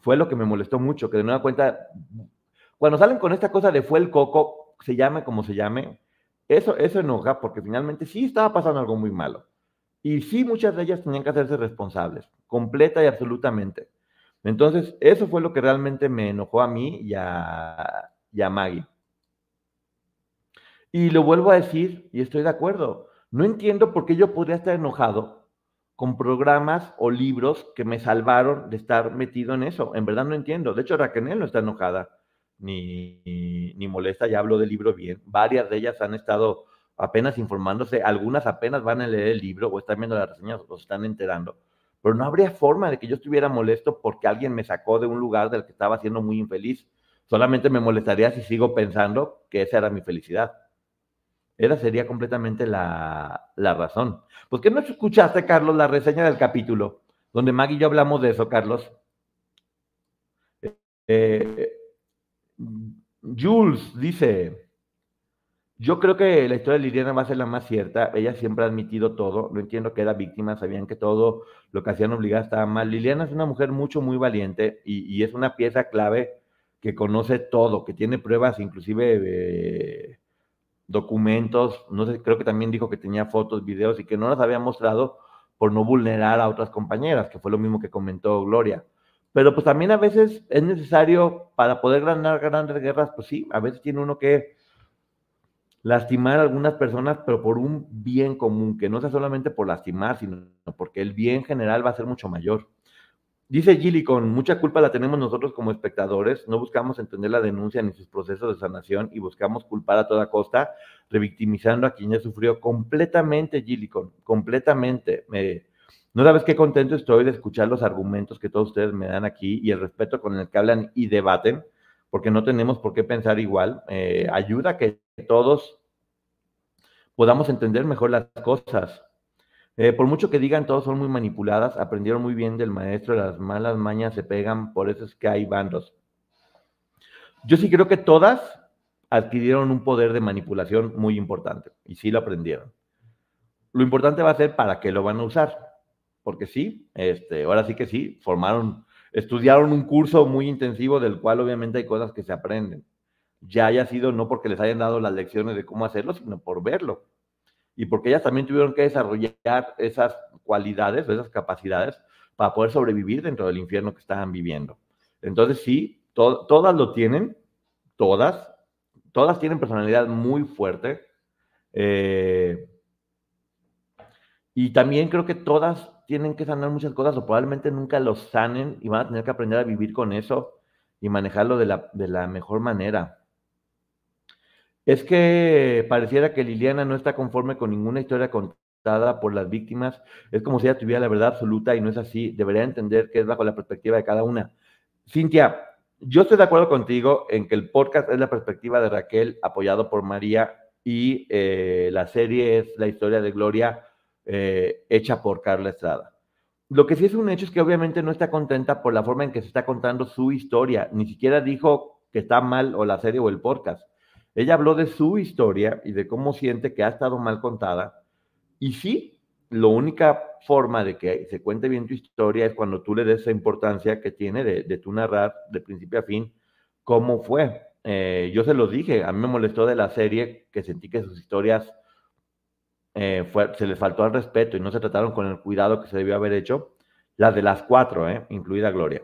Fue lo que me molestó mucho, que de nueva cuenta, cuando salen con esta cosa de fue el coco, se llame como se llame, eso, eso enoja porque finalmente sí estaba pasando algo muy malo. Y sí, muchas de ellas tenían que hacerse responsables, completa y absolutamente. Entonces, eso fue lo que realmente me enojó a mí y a, Maggie. Y lo vuelvo a decir, y estoy de acuerdo, no entiendo por qué yo podría estar enojado con programas o libros que me salvaron de estar metido en eso. En verdad no entiendo. De hecho, Raquel no está enojada ni, ni, molesta, ya hablo del libro bien. Varias de ellas han estado apenas informándose, algunas apenas van a leer el libro o están viendo las reseñas o se están enterando pero no habría forma de que yo estuviera molesto porque alguien me sacó de un lugar del que estaba siendo muy infeliz. Solamente me molestaría si sigo pensando que esa era mi felicidad. Esa sería completamente la, razón. ¿Por qué no escuchaste, Carlos, la reseña del capítulo? Donde Maggie y yo hablamos de eso, Carlos. Eh, Jules dice, yo creo que la historia de Liliana va a ser la más cierta. Ella siempre ha admitido todo. No entiendo que era víctima, sabían que todo lo que hacían obligada estaba mal. Liliana es una mujer mucho, muy valiente y, es una pieza clave que conoce todo, que tiene pruebas, inclusive de documentos. No sé, creo que también dijo que tenía fotos, videos y que no las había mostrado por no vulnerar a otras compañeras, que fue lo mismo que comentó Gloria. Pero pues también a veces es necesario para poder ganar grandes guerras, pues sí, a veces tiene uno que lastimar a algunas personas, pero por un bien común, que no sea solamente por lastimar, sino porque el bien general va a ser mucho mayor. Dice Gilly, con mucha culpa la tenemos nosotros como espectadores, no buscamos entender la denuncia ni sus procesos de sanación y buscamos culpar a toda costa, revictimizando a quien ya sufrió completamente, Gilly, completamente. no sabes qué contento estoy de escuchar los argumentos que todos ustedes me dan aquí y el respeto con el que hablan y debaten porque no tenemos por qué pensar igual. Eh, ayuda a que todos podamos entender mejor las cosas. Eh, por mucho que digan, todos son muy manipuladas, aprendieron muy bien del maestro, las malas mañas se pegan, por eso es que hay bandos. Yo sí creo que todas adquirieron un poder de manipulación muy importante y sí lo aprendieron. Lo importante va a ser para qué lo van a usar, porque sí, este, ahora sí que sí, formaron, estudiaron un curso muy intensivo del cual obviamente hay cosas que se aprenden. Ya haya sido no porque les hayan dado las lecciones de cómo hacerlo, sino por verlo y porque ellas también tuvieron que desarrollar esas cualidades, esas capacidades para poder sobrevivir dentro del infierno que estaban viviendo. Entonces sí, todas lo tienen, todas, todas tienen personalidad muy fuerte. Eh, y también creo que todas tienen que sanar muchas cosas o probablemente nunca lo sanen y van a tener que aprender a vivir con eso y manejarlo de la, de la mejor manera. Es que pareciera que Liliana no está conforme con ninguna historia contada por las víctimas. Es como si ella tuviera la verdad absoluta y no es así. Debería entender que es bajo la perspectiva de cada una. Cintia, yo estoy de acuerdo contigo en que el podcast es la perspectiva de Raquel apoyado por María y eh, la serie es la historia de Gloria eh, hecha por Carla Estrada. Lo que sí es un hecho es que obviamente no está contenta por la forma en que se está contando su historia. Ni siquiera dijo que está mal o la serie o el podcast. Ella habló de su historia y de cómo siente que ha estado mal contada. Y sí, la única forma de que se cuente bien tu historia es cuando tú le des esa importancia que tiene de, tu narrar de principio a fin cómo fue. Eh, yo se lo dije, a mí me molestó de la serie que sentí que sus historias eh, se les faltó al respeto y no se trataron con el cuidado que se debió haber hecho. Las de las cuatro, eh, incluida Gloria.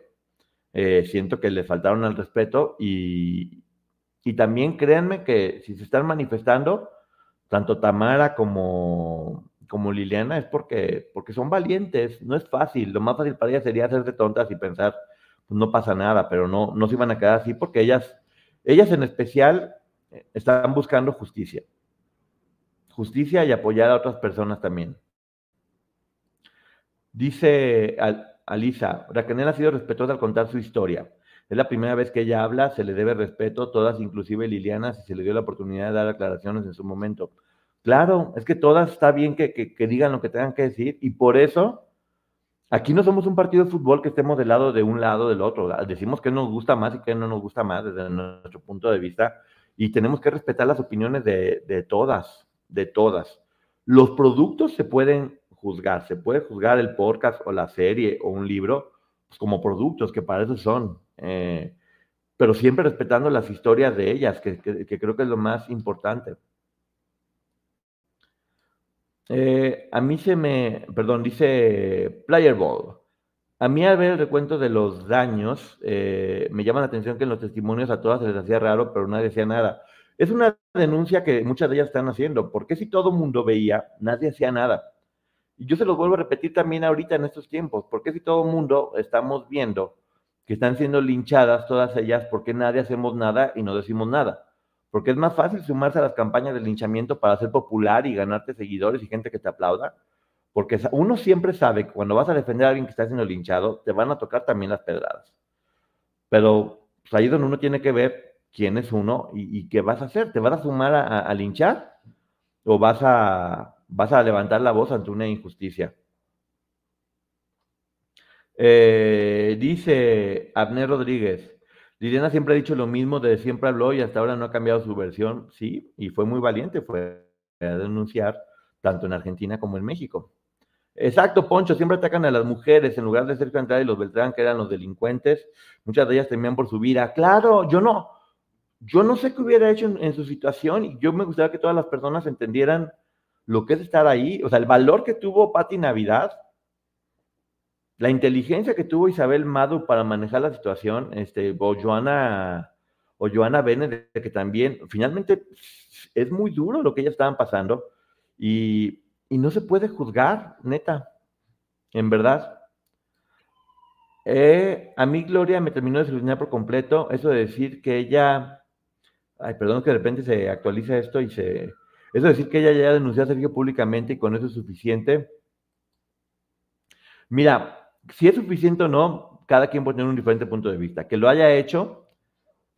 siento que le faltaron al respeto y, y también créanme que si se están manifestando, tanto Tamara como, como Liliana, es porque, porque son valientes, no es fácil. Lo más fácil para ellas sería hacerse tontas y pensar, pues no pasa nada, pero no, no se iban a quedar así porque ellas, ellas en especial eh, están buscando justicia. Justicia y apoyar a otras personas también. Dice Alisa, Raquel ha sido respetuosa al contar su historia. Es la primera vez que ella habla, se le debe respeto, todas, inclusive Liliana, si se le dio la oportunidad de dar aclaraciones en su momento. Claro, es que todas está bien que, que, digan lo que tengan que decir y por eso aquí no somos un partido de fútbol que estemos del lado de un lado del otro. Decimos que nos gusta más y que no nos gusta más desde nuestro punto de vista y tenemos que respetar las opiniones de, de todas, de todas. Los productos se pueden juzgar, se puede juzgar el podcast o la serie o un libro pues, como productos que para eso son. Eh, pero siempre respetando las historias de ellas, que, creo que es lo más importante. Eh, a mí se me, perdón, dice Player Ball. A mí al ver el recuento de los daños, eh, me llama la atención que en los testimonios a todas se les hacía raro, pero nadie decía nada. Es una denuncia que muchas de ellas están haciendo, porque si todo mundo veía, nadie hacía nada. Y yo se los vuelvo a repetir también ahorita en estos tiempos, porque si todo mundo estamos viendo que están siendo linchadas todas ellas, ¿por qué nadie hacemos nada y no decimos nada? Porque es más fácil sumarse a las campañas de linchamiento para ser popular y ganarte seguidores y gente que te aplauda. Porque uno siempre sabe que cuando vas a defender a alguien que está siendo linchado, te van a tocar también las pedradas. Pero pues, ahí es donde uno tiene que ver quién es uno y, qué vas a hacer. ¿Te vas a sumar a, linchar o vas a, vas a levantar la voz ante una injusticia? Eh, dice Abner Rodríguez, Liliana siempre ha dicho lo mismo, de siempre habló y hasta ahora no ha cambiado su versión, sí, y fue muy valiente, fue a denunciar tanto en Argentina como en México. Exacto, Poncho, siempre atacan a las mujeres en lugar de ser Andrade y los Beltrán, que eran los delincuentes. Muchas de ellas temían por su vida. Claro, yo no, yo no sé qué hubiera hecho en, su situación y yo me gustaría que todas las personas entendieran lo que es estar ahí, o sea, el valor que tuvo Patti Navidad la inteligencia que tuvo Isabel Madu para manejar la situación, este, o Joana, o Joana Bennett, que también, finalmente es muy duro lo que ellas estaban pasando y, no se puede juzgar, neta, en verdad. Eh, a mí Gloria me terminó de solucionar por completo eso de decir que ella, ay, perdón que de repente se actualiza esto y se, eso de decir que ella ya denunció a Sergio públicamente y con eso es suficiente. Mira, si es suficiente o no, cada quien puede tener un diferente punto de vista. Que lo haya hecho,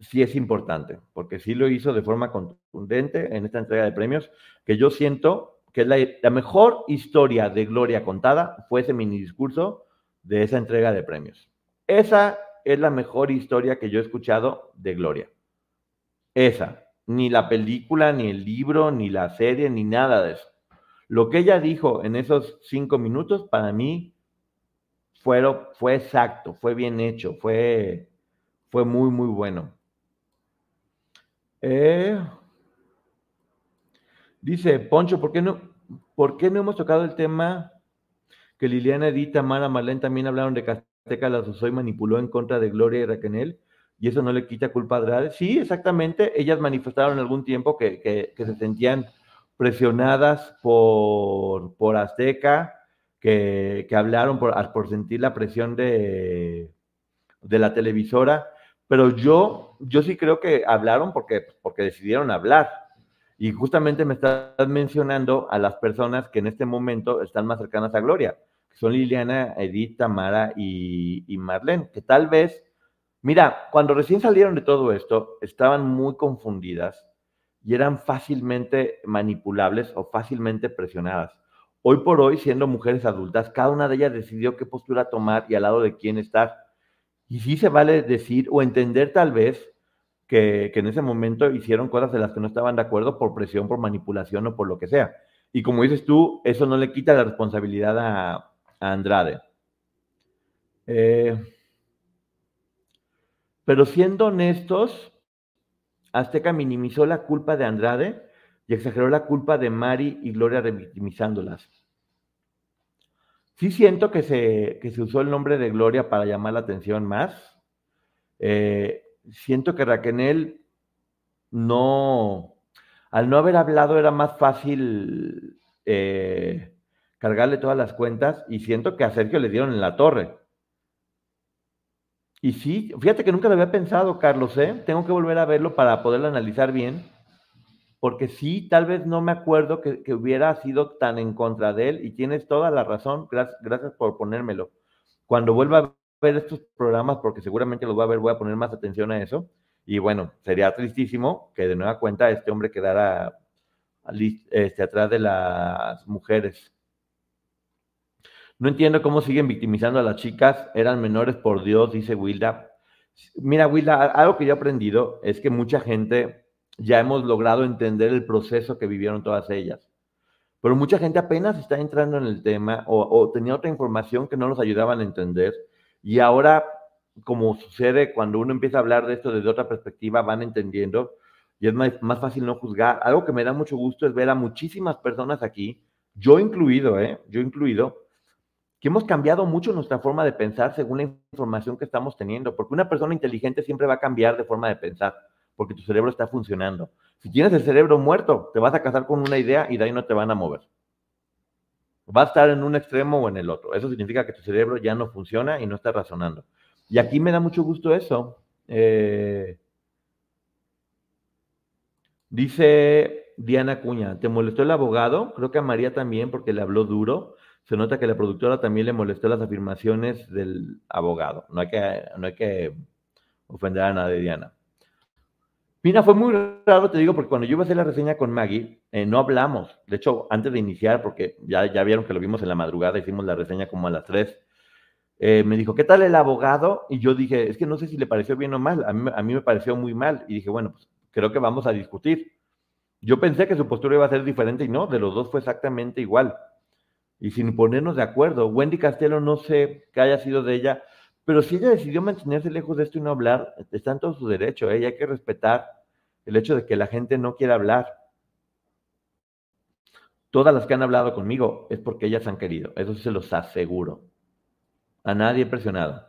sí es importante, porque sí lo hizo de forma contundente en esta entrega de premios, que yo siento que la, la mejor historia de Gloria contada fue ese mini discurso de esa entrega de premios. Esa es la mejor historia que yo he escuchado de Gloria. Esa. Ni la película, ni el libro, ni la serie, ni nada de eso. Lo que ella dijo en esos cinco minutos, para mí, fue, fue exacto, fue bien hecho, fue, muy, muy bueno. Eh, dice Poncho, ¿por qué, no, ¿por qué no hemos tocado el tema que Liliana Edita, Mara, Marlene también hablaron de Casteca, la Sosoy manipuló en contra de Gloria y Raquel? y eso no le quita culpa a Andrade. Sí, exactamente, ellas manifestaron algún tiempo que, que, que se sentían presionadas por, por Azteca, que, hablaron por, por, sentir la presión de, de la televisora, pero yo, yo sí creo que hablaron porque, porque decidieron hablar. Y justamente me estás mencionando a las personas que en este momento están más cercanas a Gloria, que son Liliana, Edith, Tamara y, y Marlene, que tal vez Mira, cuando recién salieron de todo esto, estaban muy confundidas y eran fácilmente manipulables o fácilmente presionadas. Hoy por hoy, siendo mujeres adultas, cada una de ellas decidió qué postura tomar y al lado de quién estar. Y sí se vale decir o entender tal vez que, en ese momento hicieron cosas de las que no estaban de acuerdo por presión, por manipulación o por lo que sea. Y como dices tú, eso no le quita la responsabilidad a, a Andrade. Eh, pero siendo honestos, Azteca minimizó la culpa de Andrade y exageró la culpa de Mari y Gloria revictimizándolas. Sí siento que se, que se usó el nombre de Gloria para llamar la atención más. Eh, siento que Raquel no, al no haber hablado era más fácil eh, cargarle todas las cuentas y siento que a Sergio le dieron en la torre. Y sí, fíjate que nunca lo había pensado, Carlos, ¿eh? Tengo que volver a verlo para poderlo analizar bien, porque sí, tal vez no me acuerdo que, hubiera sido tan en contra de él, y tienes toda la razón, gracias, gracias por ponérmelo. Cuando vuelva a ver estos programas, porque seguramente los voy a ver, voy a poner más atención a eso, y bueno, sería tristísimo que de nueva cuenta este hombre quedara este, atrás de las mujeres. No entiendo cómo siguen victimizando a las chicas. Eran menores, por Dios, dice Wilda. Mira, Wilda, algo que yo he aprendido es que mucha gente ya hemos logrado entender el proceso que vivieron todas ellas. Pero mucha gente apenas está entrando en el tema o, tenía otra información que no nos ayudaban a entender. Y ahora, como sucede cuando uno empieza a hablar de esto desde otra perspectiva, van entendiendo y es más, más, fácil no juzgar. Algo que me da mucho gusto es ver a muchísimas personas aquí, yo incluido, ¿eh? Yo incluido, que hemos cambiado mucho nuestra forma de pensar según la información que estamos teniendo, porque una persona inteligente siempre va a cambiar de forma de pensar, porque tu cerebro está funcionando. Si tienes el cerebro muerto, te vas a casar con una idea y de ahí no te van a mover. Va a estar en un extremo o en el otro. Eso significa que tu cerebro ya no funciona y no está razonando. Y aquí me da mucho gusto eso. Eh, dice Diana Cuña, ¿te molestó el abogado? Creo que a María también porque le habló duro se nota que la productora también le molestó las afirmaciones del abogado. No hay que, no hay que ofender a nadie, Diana. Mira, fue muy raro, te digo, porque cuando yo iba a hacer la reseña con Maggie, eh, no hablamos. De hecho, antes de iniciar, porque ya, ya vieron que lo vimos en la madrugada, hicimos la reseña como a las 3, eh, me dijo, ¿qué tal el abogado? Y yo dije, es que no sé si le pareció bien o mal. A mí, me pareció muy mal. Y dije, bueno, pues creo que vamos a discutir. Yo pensé que su postura iba a ser diferente y no, de los dos fue exactamente igual y sin ponernos de acuerdo. Wendy Castelo no sé qué haya sido de ella, pero si ella decidió mantenerse lejos de esto y no hablar, está en todo su derecho. ¿eh? hay que respetar el hecho de que la gente no quiera hablar. Todas las que han hablado conmigo es porque ellas han querido, eso se los aseguro. A nadie he presionado.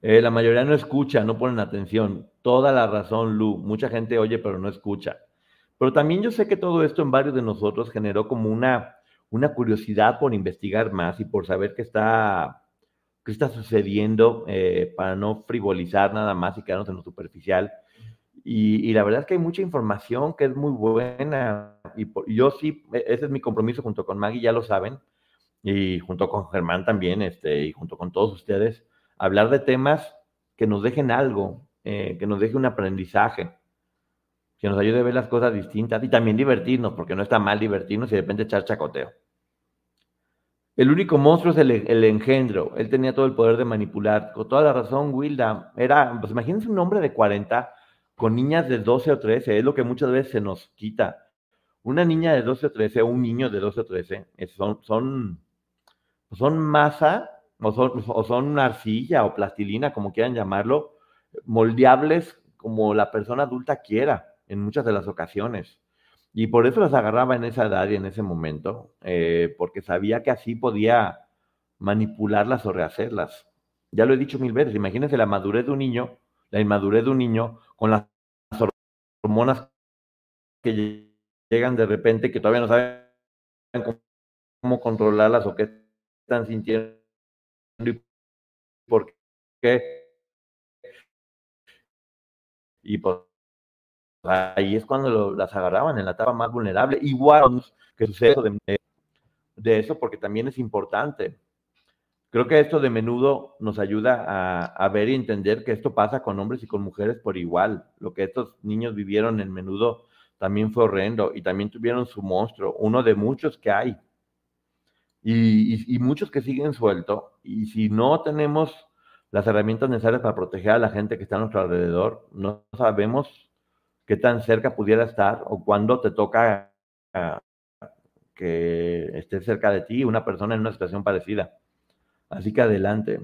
Eh, la mayoría no escucha, no ponen atención. Toda la razón, Lu. Mucha gente oye, pero no escucha. Pero también yo sé que todo esto en varios de nosotros generó como una, una curiosidad por investigar más y por saber qué está, qué está sucediendo eh, para no frivolizar nada más y quedarnos en lo superficial. Y, y, la verdad es que hay mucha información que es muy buena. Y por, yo sí, e, ese es mi compromiso junto con Maggie, ya lo saben, y junto con Germán también, este, y junto con todos ustedes, hablar de temas que nos dejen algo, eh, que nos deje un aprendizaje, que nos ayude a ver las cosas distintas y también divertirnos, porque no está mal divertirnos y de repente echar chacoteo. El único monstruo es el, engendro. Él tenía todo el poder de manipular. Con toda la razón, Wilda. Era, pues imagínense un hombre de 40 con niñas de 12 o 13. Es lo que muchas veces se nos quita. Una niña de 12 o 13 o un niño de 12 o 13 son, son, son masa o son, o son arcilla o plastilina, como quieran llamarlo, moldeables como la persona adulta quiera en muchas de las ocasiones. Y por eso las agarraba en esa edad y en ese momento, eh, porque sabía que así podía manipularlas o rehacerlas. Ya lo he dicho mil veces, imagínense la madurez de un niño, la inmadurez de un niño con las hormonas que llegan de repente, que todavía no saben cómo, controlarlas o qué están sintiendo y por qué. Y ahí es cuando las agarraban en la etapa más vulnerable. Igual que sucede de, de, eso, porque también es importante. Creo que esto de menudo nos ayuda a, ver y entender que esto pasa con hombres y con mujeres por igual. Lo que estos niños vivieron en menudo también fue horrendo y también tuvieron su monstruo, uno de muchos que hay. Y, y muchos que siguen suelto. Y si no tenemos las herramientas necesarias para proteger a la gente que está a nuestro alrededor, no sabemos qué tan cerca pudiera estar o cuándo te toca ah, que esté cerca de ti una persona en una situación parecida. Así que adelante.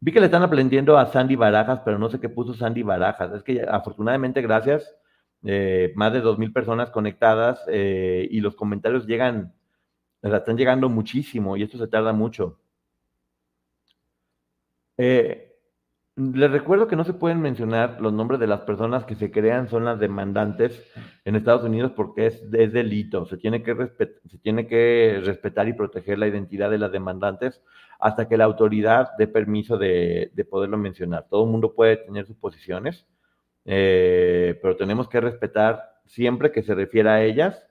Vi que le están aprendiendo a Sandy Barajas, pero no sé qué puso Sandy Barajas. Es que afortunadamente, gracias, eh, más de dos mil personas conectadas eh, y los comentarios llegan, están llegando muchísimo y esto se tarda mucho. Eh, les recuerdo que no se pueden mencionar los nombres de las personas que se crean son las demandantes en Estados Unidos porque es, delito. Se tiene, que respetar y proteger la identidad de las demandantes hasta que la autoridad dé permiso de, poderlo mencionar. Todo el mundo puede tener sus posiciones, eh, pero tenemos que respetar siempre que se refiera a ellas,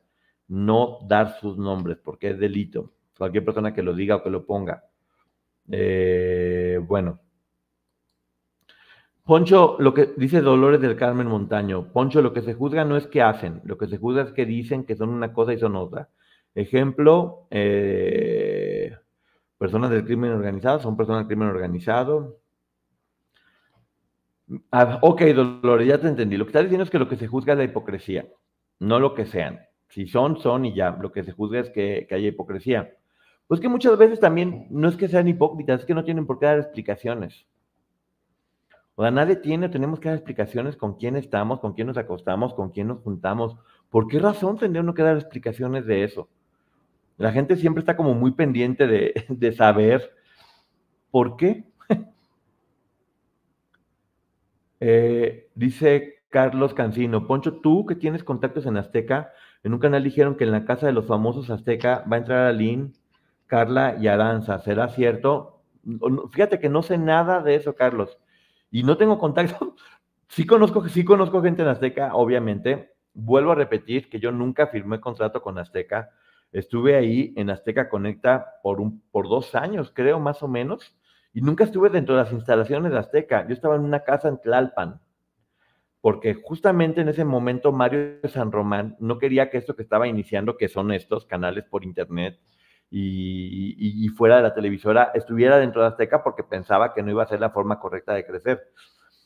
no dar sus nombres porque es delito. Cualquier persona que lo diga o que lo ponga. Eh, bueno. Poncho, lo que dice Dolores del Carmen Montaño, Poncho, lo que se juzga no es que hacen, lo que se juzga es que dicen que son una cosa y son otra. Ejemplo, eh, personas del crimen organizado, son personas del crimen organizado. Ah, ok, Dolores, ya te entendí. Lo que estás diciendo es que lo que se juzga es la hipocresía, no lo que sean. Si son, son y ya. Lo que se juzga es que, que haya hipocresía. Pues que muchas veces también no es que sean hipócritas, es que no tienen por qué dar explicaciones. O sea, nadie tiene, tenemos que dar explicaciones con quién estamos, con quién nos acostamos, con quién nos juntamos. ¿Por qué razón tendría uno que dar explicaciones de eso? La gente siempre está como muy pendiente de, [laughs] saber por qué. [laughs] Eh, dice Carlos Cancino, Poncho, tú que tienes contactos en Azteca, en un canal dijeron que en la casa de los famosos Azteca va a entrar Aline, Carla y Aranza. ¿Será cierto? Fíjate que no sé nada de eso, Carlos y no tengo contacto. [laughs] Sí conozco, sí conozco gente en Azteca, obviamente. Vuelvo a repetir que yo nunca firmé contrato con Azteca. Estuve ahí en Azteca Conecta por, un, por dos años, creo, más o menos, y nunca estuve dentro de las instalaciones de Azteca. Yo estaba en una casa en Tlalpan, porque justamente en ese momento Mario San Román no quería que esto que estaba iniciando, que son estos canales por internet, y, fuera de la televisora estuviera dentro de Azteca porque pensaba que no iba a ser la forma correcta de crecer.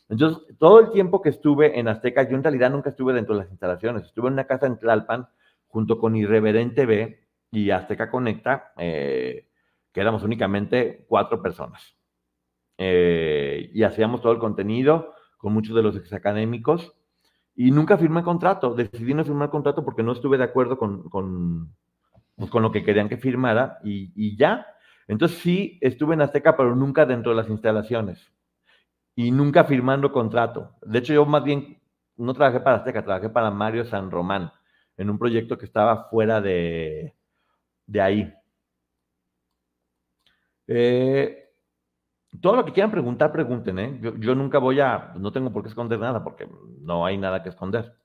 Entonces, todo el tiempo que estuve en Azteca, yo en realidad nunca estuve dentro de las instalaciones. Estuve en una casa en Tlalpan junto con Irreverente B y Azteca Conecta, eh, que éramos únicamente cuatro personas. Eh, y hacíamos todo el contenido con muchos de los exacadémicos y nunca firmé contrato. Decidí no firmar contrato porque no estuve de acuerdo con, con pues, con lo que querían que firmara y, ya. Entonces sí, estuve en Azteca, pero nunca dentro de las instalaciones y nunca firmando contrato. De hecho, yo más bien no trabajé para Azteca, trabajé para Mario San Román en un proyecto que estaba fuera de, de ahí. Eh, todo lo que quieran preguntar, pregunten, ¿eh? Yo, yo, nunca voy a, no tengo por qué esconder nada, porque no hay nada que esconder.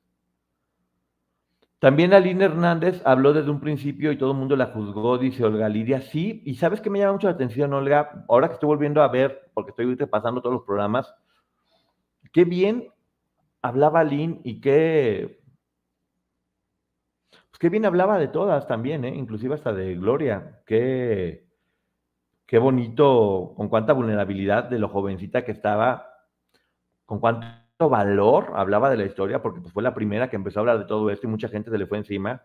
También Aline Hernández habló desde un principio y todo el mundo la juzgó, dice Olga Lidia. Sí, y sabes que me llama mucho la atención, Olga, ahora que estoy volviendo a ver, porque estoy pasando todos los programas, qué bien hablaba Lynn y qué, pues qué bien hablaba de todas también, ¿eh? inclusive hasta de Gloria. Qué, qué bonito, con cuánta vulnerabilidad de lo jovencita que estaba, con cuánto valor hablaba de la historia, porque pues, fue la primera que empezó a hablar de todo esto y mucha gente se le fue encima.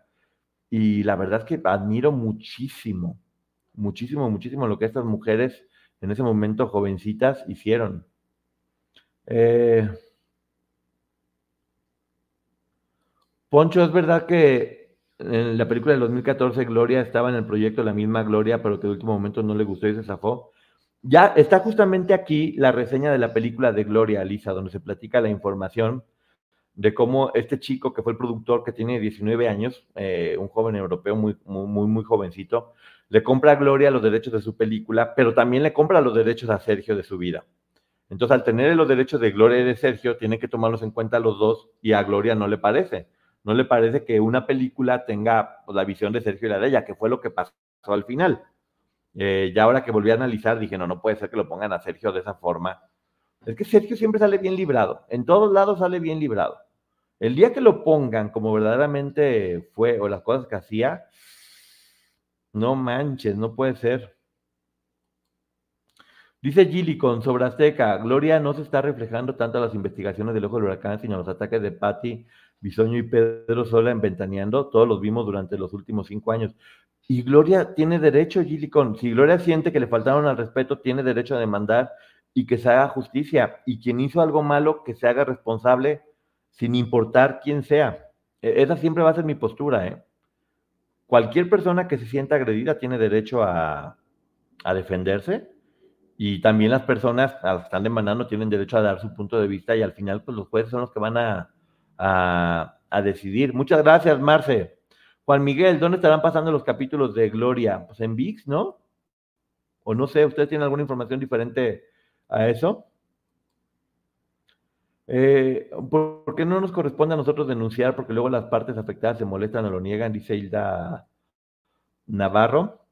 Y la verdad es que admiro muchísimo, muchísimo, muchísimo lo que estas mujeres en ese momento jovencitas hicieron. Eh, Poncho, es verdad que en la película de 2014 Gloria estaba en el proyecto la misma Gloria, pero que de último momento no le gustó y se zafó. Ya está justamente aquí la reseña de la película de Gloria, Lisa, donde se platica la información de cómo este chico que fue el productor, que tiene 19 años, eh, un joven europeo muy, muy, muy, jovencito, le compra a Gloria los derechos de su película, pero también le compra los derechos a Sergio de su vida. Entonces, al tener los derechos de Gloria y de Sergio, tiene que tomarlos en cuenta los dos y a Gloria no le parece. No le parece que una película tenga pues, la visión de Sergio y la de ella, que fue lo que pasó al final. Eh, ya ahora que volví a analizar, dije, no, no puede ser que lo pongan a Sergio de esa forma. Es que Sergio siempre sale bien librado. En todos lados sale bien librado. El día que lo pongan como verdaderamente fue o las cosas que hacía, no manches, no puede ser. Dice Gillicon sobre Azteca, Gloria no se está reflejando tanto las investigaciones del ojo del huracán, sino los ataques de Patti, Bisoño y Pedro Sola en Ventaneando. Todos los vimos durante los últimos cinco años. Y Gloria tiene derecho, Gillicon. Si Gloria siente que le faltaron al respeto, tiene derecho a demandar y que se haga justicia. Y quien hizo algo malo, que se haga responsable sin importar quién sea. E, esa siempre va a ser mi postura. ¿eh? Cualquier persona que se sienta agredida tiene derecho a, defenderse y también las personas que están demandando tienen derecho a dar su punto de vista y al final pues los jueces son los que van a, a, decidir. Muchas gracias, Marce. Juan Miguel, ¿dónde estarán pasando los capítulos de Gloria? Pues en VIX, ¿no? O no sé, ¿ustedes tienen alguna información diferente a eso? Eh, ¿Por qué no nos corresponde a nosotros denunciar? Porque luego las partes afectadas se molestan o lo niegan, dice Hilda Navarro.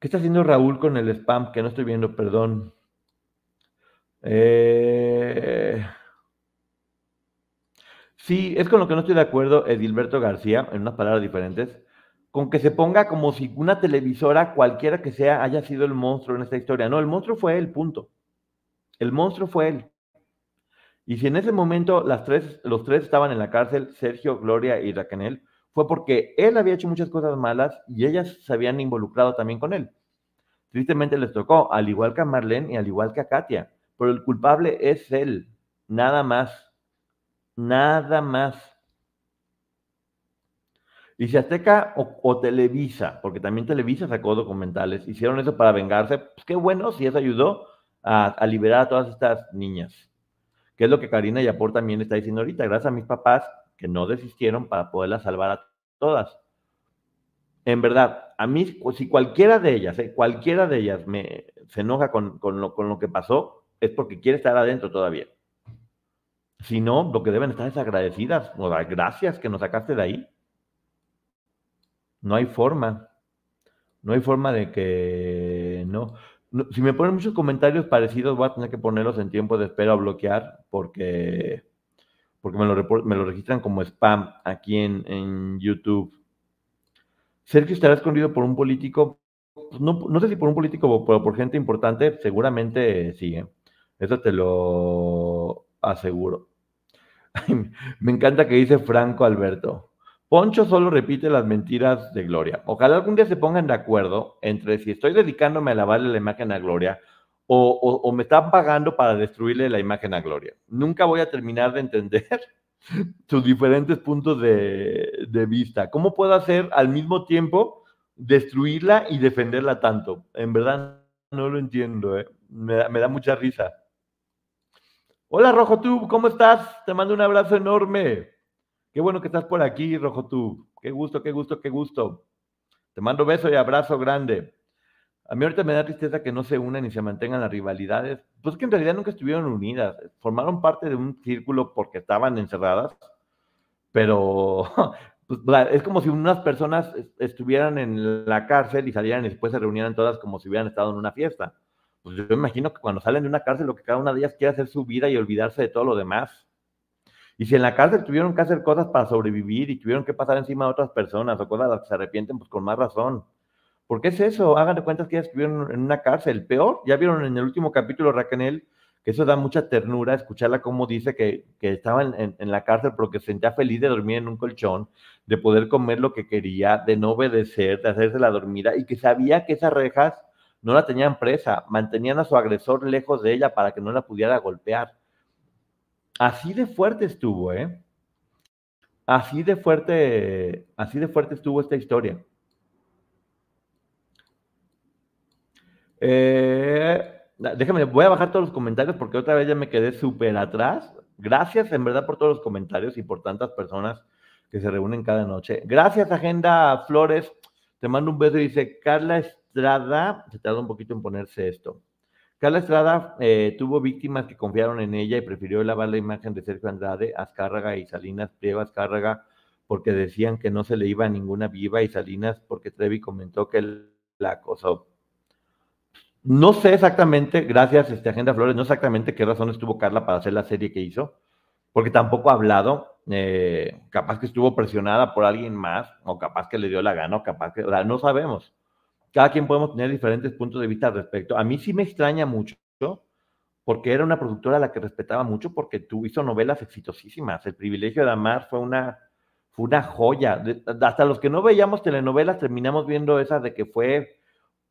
¿Qué está haciendo Raúl con el spam? Que no estoy viendo, perdón. Eh, sí, es con lo que no estoy de acuerdo, Edilberto García, en unas palabras diferentes, con que se ponga como si una televisora, cualquiera que sea, haya sido el monstruo en esta historia. No, el monstruo fue él, punto. El monstruo fue él. Y si en ese momento las tres, los tres estaban en la cárcel, Sergio, Gloria y Raquel, fue porque él había hecho muchas cosas malas y ellas se habían involucrado también con él. Tristemente les tocó, al igual que a Marlene y al igual que a Katia, pero el culpable es él, nada más, nada más. Y si Azteca o, Televisa, porque también Televisa sacó documentales, hicieron eso para vengarse, pues qué bueno si eso ayudó a, liberar a todas estas niñas que es lo que Karina Yapor también está diciendo ahorita, gracias a mis papás que no desistieron para poderlas salvar a todas. En verdad, a mí, si cualquiera de ellas, eh, cualquiera de ellas me, se enoja con lo que pasó, es porque quiere estar adentro todavía. Si no, lo que deben estar es agradecidas. O gracias que nos sacaste de ahí. No hay forma. No hay forma de que no si me ponen muchos comentarios parecidos, voy a tener que ponerlos en tiempo de espera o bloquear porque, porque me, lo me lo registran como spam aquí en, YouTube. Sergio estará escondido por un político. No, no, sé si por un político, pero por gente importante, seguramente sí. ¿eh? Eso te lo aseguro. Me encanta que dice Franco Alberto. Poncho solo repite las mentiras de Gloria. Ojalá algún día se pongan de acuerdo entre si estoy dedicándome a lavarle la imagen a Gloria o, me están pagando para destruirle la imagen a Gloria. Nunca voy a terminar de entender [laughs] sus diferentes puntos de, vista. ¿Cómo puedo hacer al mismo tiempo destruirla y defenderla tanto? En verdad no lo entiendo, ¿eh? me da mucha risa. Hola Rojo Tube, ¿cómo estás? Te mando un abrazo enorme. Qué bueno que estás por aquí, Rojo tú. Qué gusto, qué gusto, qué gusto. Te mando beso y abrazo grande. A mí ahorita me da tristeza que no se unan y se mantengan las rivalidades. Pues que en realidad nunca estuvieron unidas. Formaron parte de un círculo porque estaban encerradas. Pero [laughs] pues, es como si unas personas estuvieran en la cárcel y salieran y después se reunieran todas como si hubieran estado en una fiesta. Pues yo imagino que cuando salen de una cárcel lo que cada una de ellas quiere hacer su vida y olvidarse de todo lo demás. Y si en la cárcel tuvieron que hacer cosas para sobrevivir y tuvieron que pasar encima de otras personas o cosas las que se arrepienten, pues con más razón. Porque es eso, hagan de cuenta que ellas estuvieron en una cárcel. Peor, ya vieron en el último capítulo, Raquel, que eso da mucha ternura, escucharla como dice que, que estaba en, en, la cárcel porque se sentía feliz de dormir en un colchón, de poder comer lo que quería, de no obedecer, de hacerse la dormida y que sabía que esas rejas no la tenían presa, mantenían a su agresor lejos de ella para que no la pudiera golpear. Así de fuerte estuvo, ¿eh? Así de fuerte, así de fuerte estuvo esta historia. Eh, déjame, voy a bajar todos los comentarios porque otra vez ya me quedé súper atrás. Gracias en verdad por todos los comentarios y por tantas personas que se reúnen cada noche. Gracias, Agenda Flores. Te mando un beso. Dice Carla Estrada, se tarda un poquito en ponerse esto. Carla Estrada eh, tuvo víctimas que confiaron en ella y prefirió lavar la imagen de Sergio Andrade, Azcárraga y Salinas Priego Azcárraga porque decían que no se le iba a ninguna viva y Salinas porque Trevi comentó que la acosó. No sé exactamente, gracias este, Agenda Flores, no exactamente qué razones tuvo Carla para hacer la serie que hizo, porque tampoco ha hablado, eh, capaz que estuvo presionada por alguien más, o capaz que le dio la gana, o capaz que, o sea, no sabemos cada quien podemos tener diferentes puntos de vista al respecto. A mí sí me extraña mucho, porque era una productora a la que respetaba mucho, porque tú hizo novelas exitosísimas. El privilegio de amar fue una, fue una joya. hasta los que no veíamos telenovelas terminamos viendo esa de que fue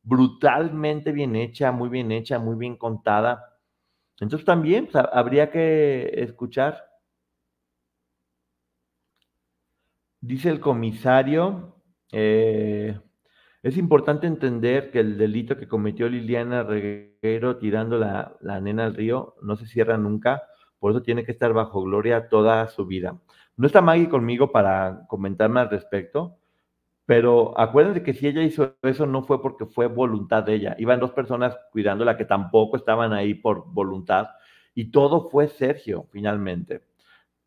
brutalmente bien hecha, muy bien hecha, muy bien contada. Entonces también habría que escuchar. Dice el comisario, eh, es importante entender que el delito que cometió Liliana Reguero tirando la, nena al río no se cierra nunca, por eso tiene que estar bajo gloria toda su vida. No está Maggie conmigo para comentarme al respecto, pero acuérdense que si ella hizo eso no fue porque fue voluntad de ella. Iban dos personas cuidándola que tampoco estaban ahí por voluntad y todo fue Sergio finalmente.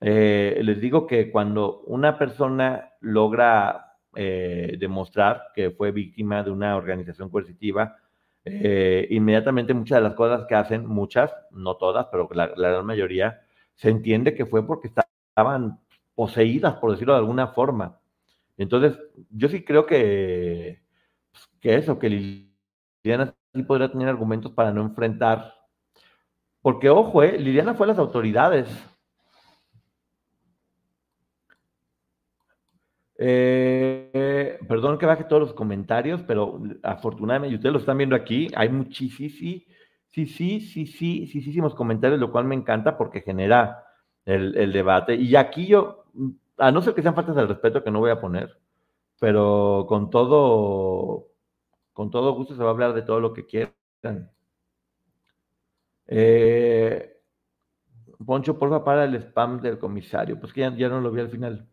Eh, les digo que cuando una persona logra eh, demostrar que fue víctima de una organización coercitiva, eh, inmediatamente muchas de las cosas que hacen, muchas, no todas, pero la, gran mayoría, se entiende que fue porque estaban poseídas, por decirlo de alguna forma. Entonces, yo sí creo que, pues, que eso, que Liliana sí podría tener argumentos para no enfrentar. Porque, ojo, eh, Liliana fue a las autoridades Eh, perdón que baje todos los comentarios, pero afortunadamente, y ustedes lo están viendo aquí, hay muchísimos, sí, sí, sí, sí, sí, comentarios, lo cual me encanta porque genera el, debate. Y aquí yo, a no ser que sean faltas de respeto que no voy a poner, pero con todo, con todo gusto se va a hablar de todo lo que quieran. Eh, Poncho, porfa, para el spam del comisario. Pues que ya no lo vi al final.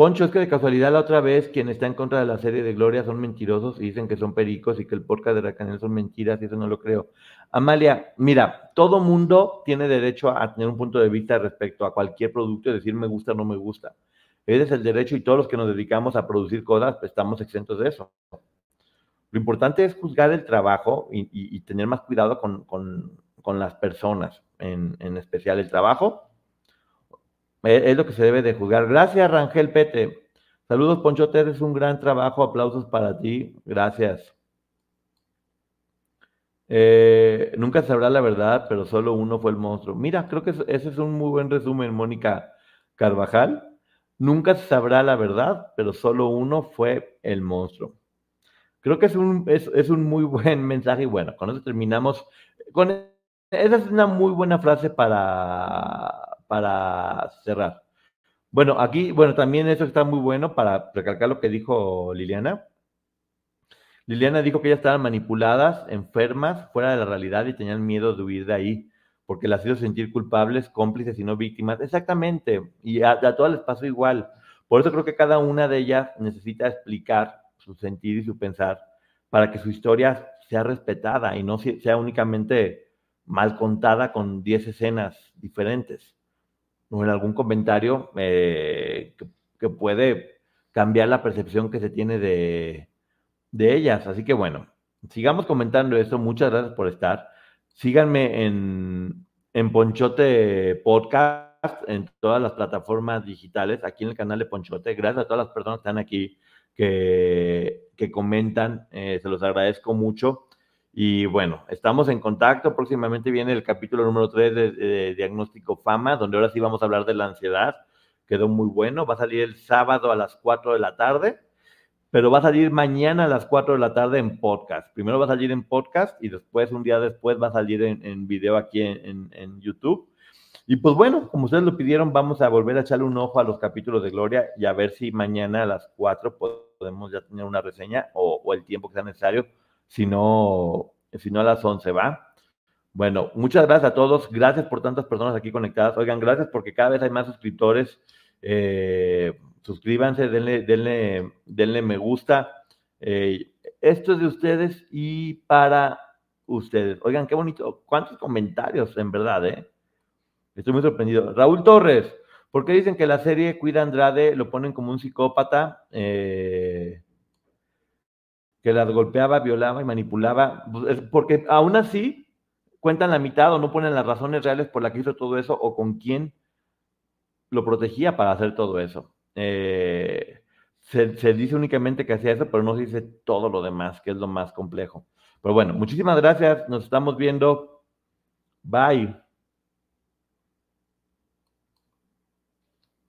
Poncho, es que de casualidad la otra vez quien está en contra de la serie de Gloria son mentirosos y dicen que son pericos y que el podcast de Racanel son mentiras y eso no lo creo. Amalia, mira, todo mundo tiene derecho a tener un punto de vista respecto a cualquier producto y decir me gusta o no me gusta. Ese es el derecho y todos los que nos dedicamos a producir cosas pues, estamos exentos de eso. Lo importante es juzgar el trabajo y, tener más cuidado con, las personas, en especial el trabajo es lo que se debe de juzgar. Gracias, Rangel Pete. Saludos, Ponchote, es un gran trabajo. Aplausos para ti. Gracias. Eh, nunca sabrá la verdad, pero solo uno fue el monstruo. Mira, creo que ese es un muy buen resumen, Mónica Carvajal. Nunca sabrá la verdad, pero solo uno fue el monstruo. Creo que es un, es, es un muy buen [laughs] mensaje y bueno, con eso terminamos. Con, esa es una muy buena frase para para cerrar. Bueno, aquí, bueno, también eso está muy bueno para recalcar lo que dijo Liliana. Liliana dijo que ellas estaban manipuladas, enfermas, fuera de la realidad y tenían miedo de huir de ahí, porque las hizo sentir culpables, cómplices y no víctimas. Exactamente, y a, a todas les pasó igual. Por eso creo que cada una de ellas necesita explicar su sentir y su pensar para que su historia sea respetada y no sea únicamente mal contada con 10 escenas diferentes o en algún comentario eh, que, puede cambiar la percepción que se tiene de, ellas. Así que bueno, sigamos comentando eso. Muchas gracias por estar. Síganme en, en Ponchote Podcast, en todas las plataformas digitales, aquí en el canal de Ponchote. Gracias a todas las personas que están aquí, que, que comentan. Eh, se los agradezco mucho. Y bueno, estamos en contacto. Próximamente viene el capítulo número 3 de, Diagnóstico Fama, donde ahora sí vamos a hablar de la ansiedad. Quedó muy bueno. Va a salir el sábado a las 4 de la tarde, pero va a salir mañana a las 4 de la tarde en podcast. Primero va a salir en podcast y después, un día después, va a salir en, video aquí en, en, YouTube. Y pues bueno, como ustedes lo pidieron, vamos a volver a echarle un ojo a los capítulos de Gloria y a ver si mañana a las 4 podemos ya tener una reseña o, o el tiempo que sea necesario si no, si no a las 11, ¿va? Bueno, muchas gracias a todos. Gracias por tantas personas aquí conectadas. Oigan, gracias porque cada vez hay más suscriptores. Eh, suscríbanse, denle, denle, denle me gusta. Eh, esto es de ustedes y para ustedes. Oigan, qué bonito. ¿Cuántos comentarios, en verdad, eh? Estoy muy sorprendido. Raúl Torres, ¿por qué dicen que la serie Cuida Andrade lo ponen como un psicópata? Eh, que las golpeaba, violaba y manipulaba, pues, porque aún así cuentan la mitad o no ponen las razones reales por las que hizo todo eso o con quién lo protegía para hacer todo eso. Eh, se, se, dice únicamente que hacía eso, pero no se dice todo lo demás, que es lo más complejo. Pero bueno, muchísimas gracias, nos estamos viendo. Bye.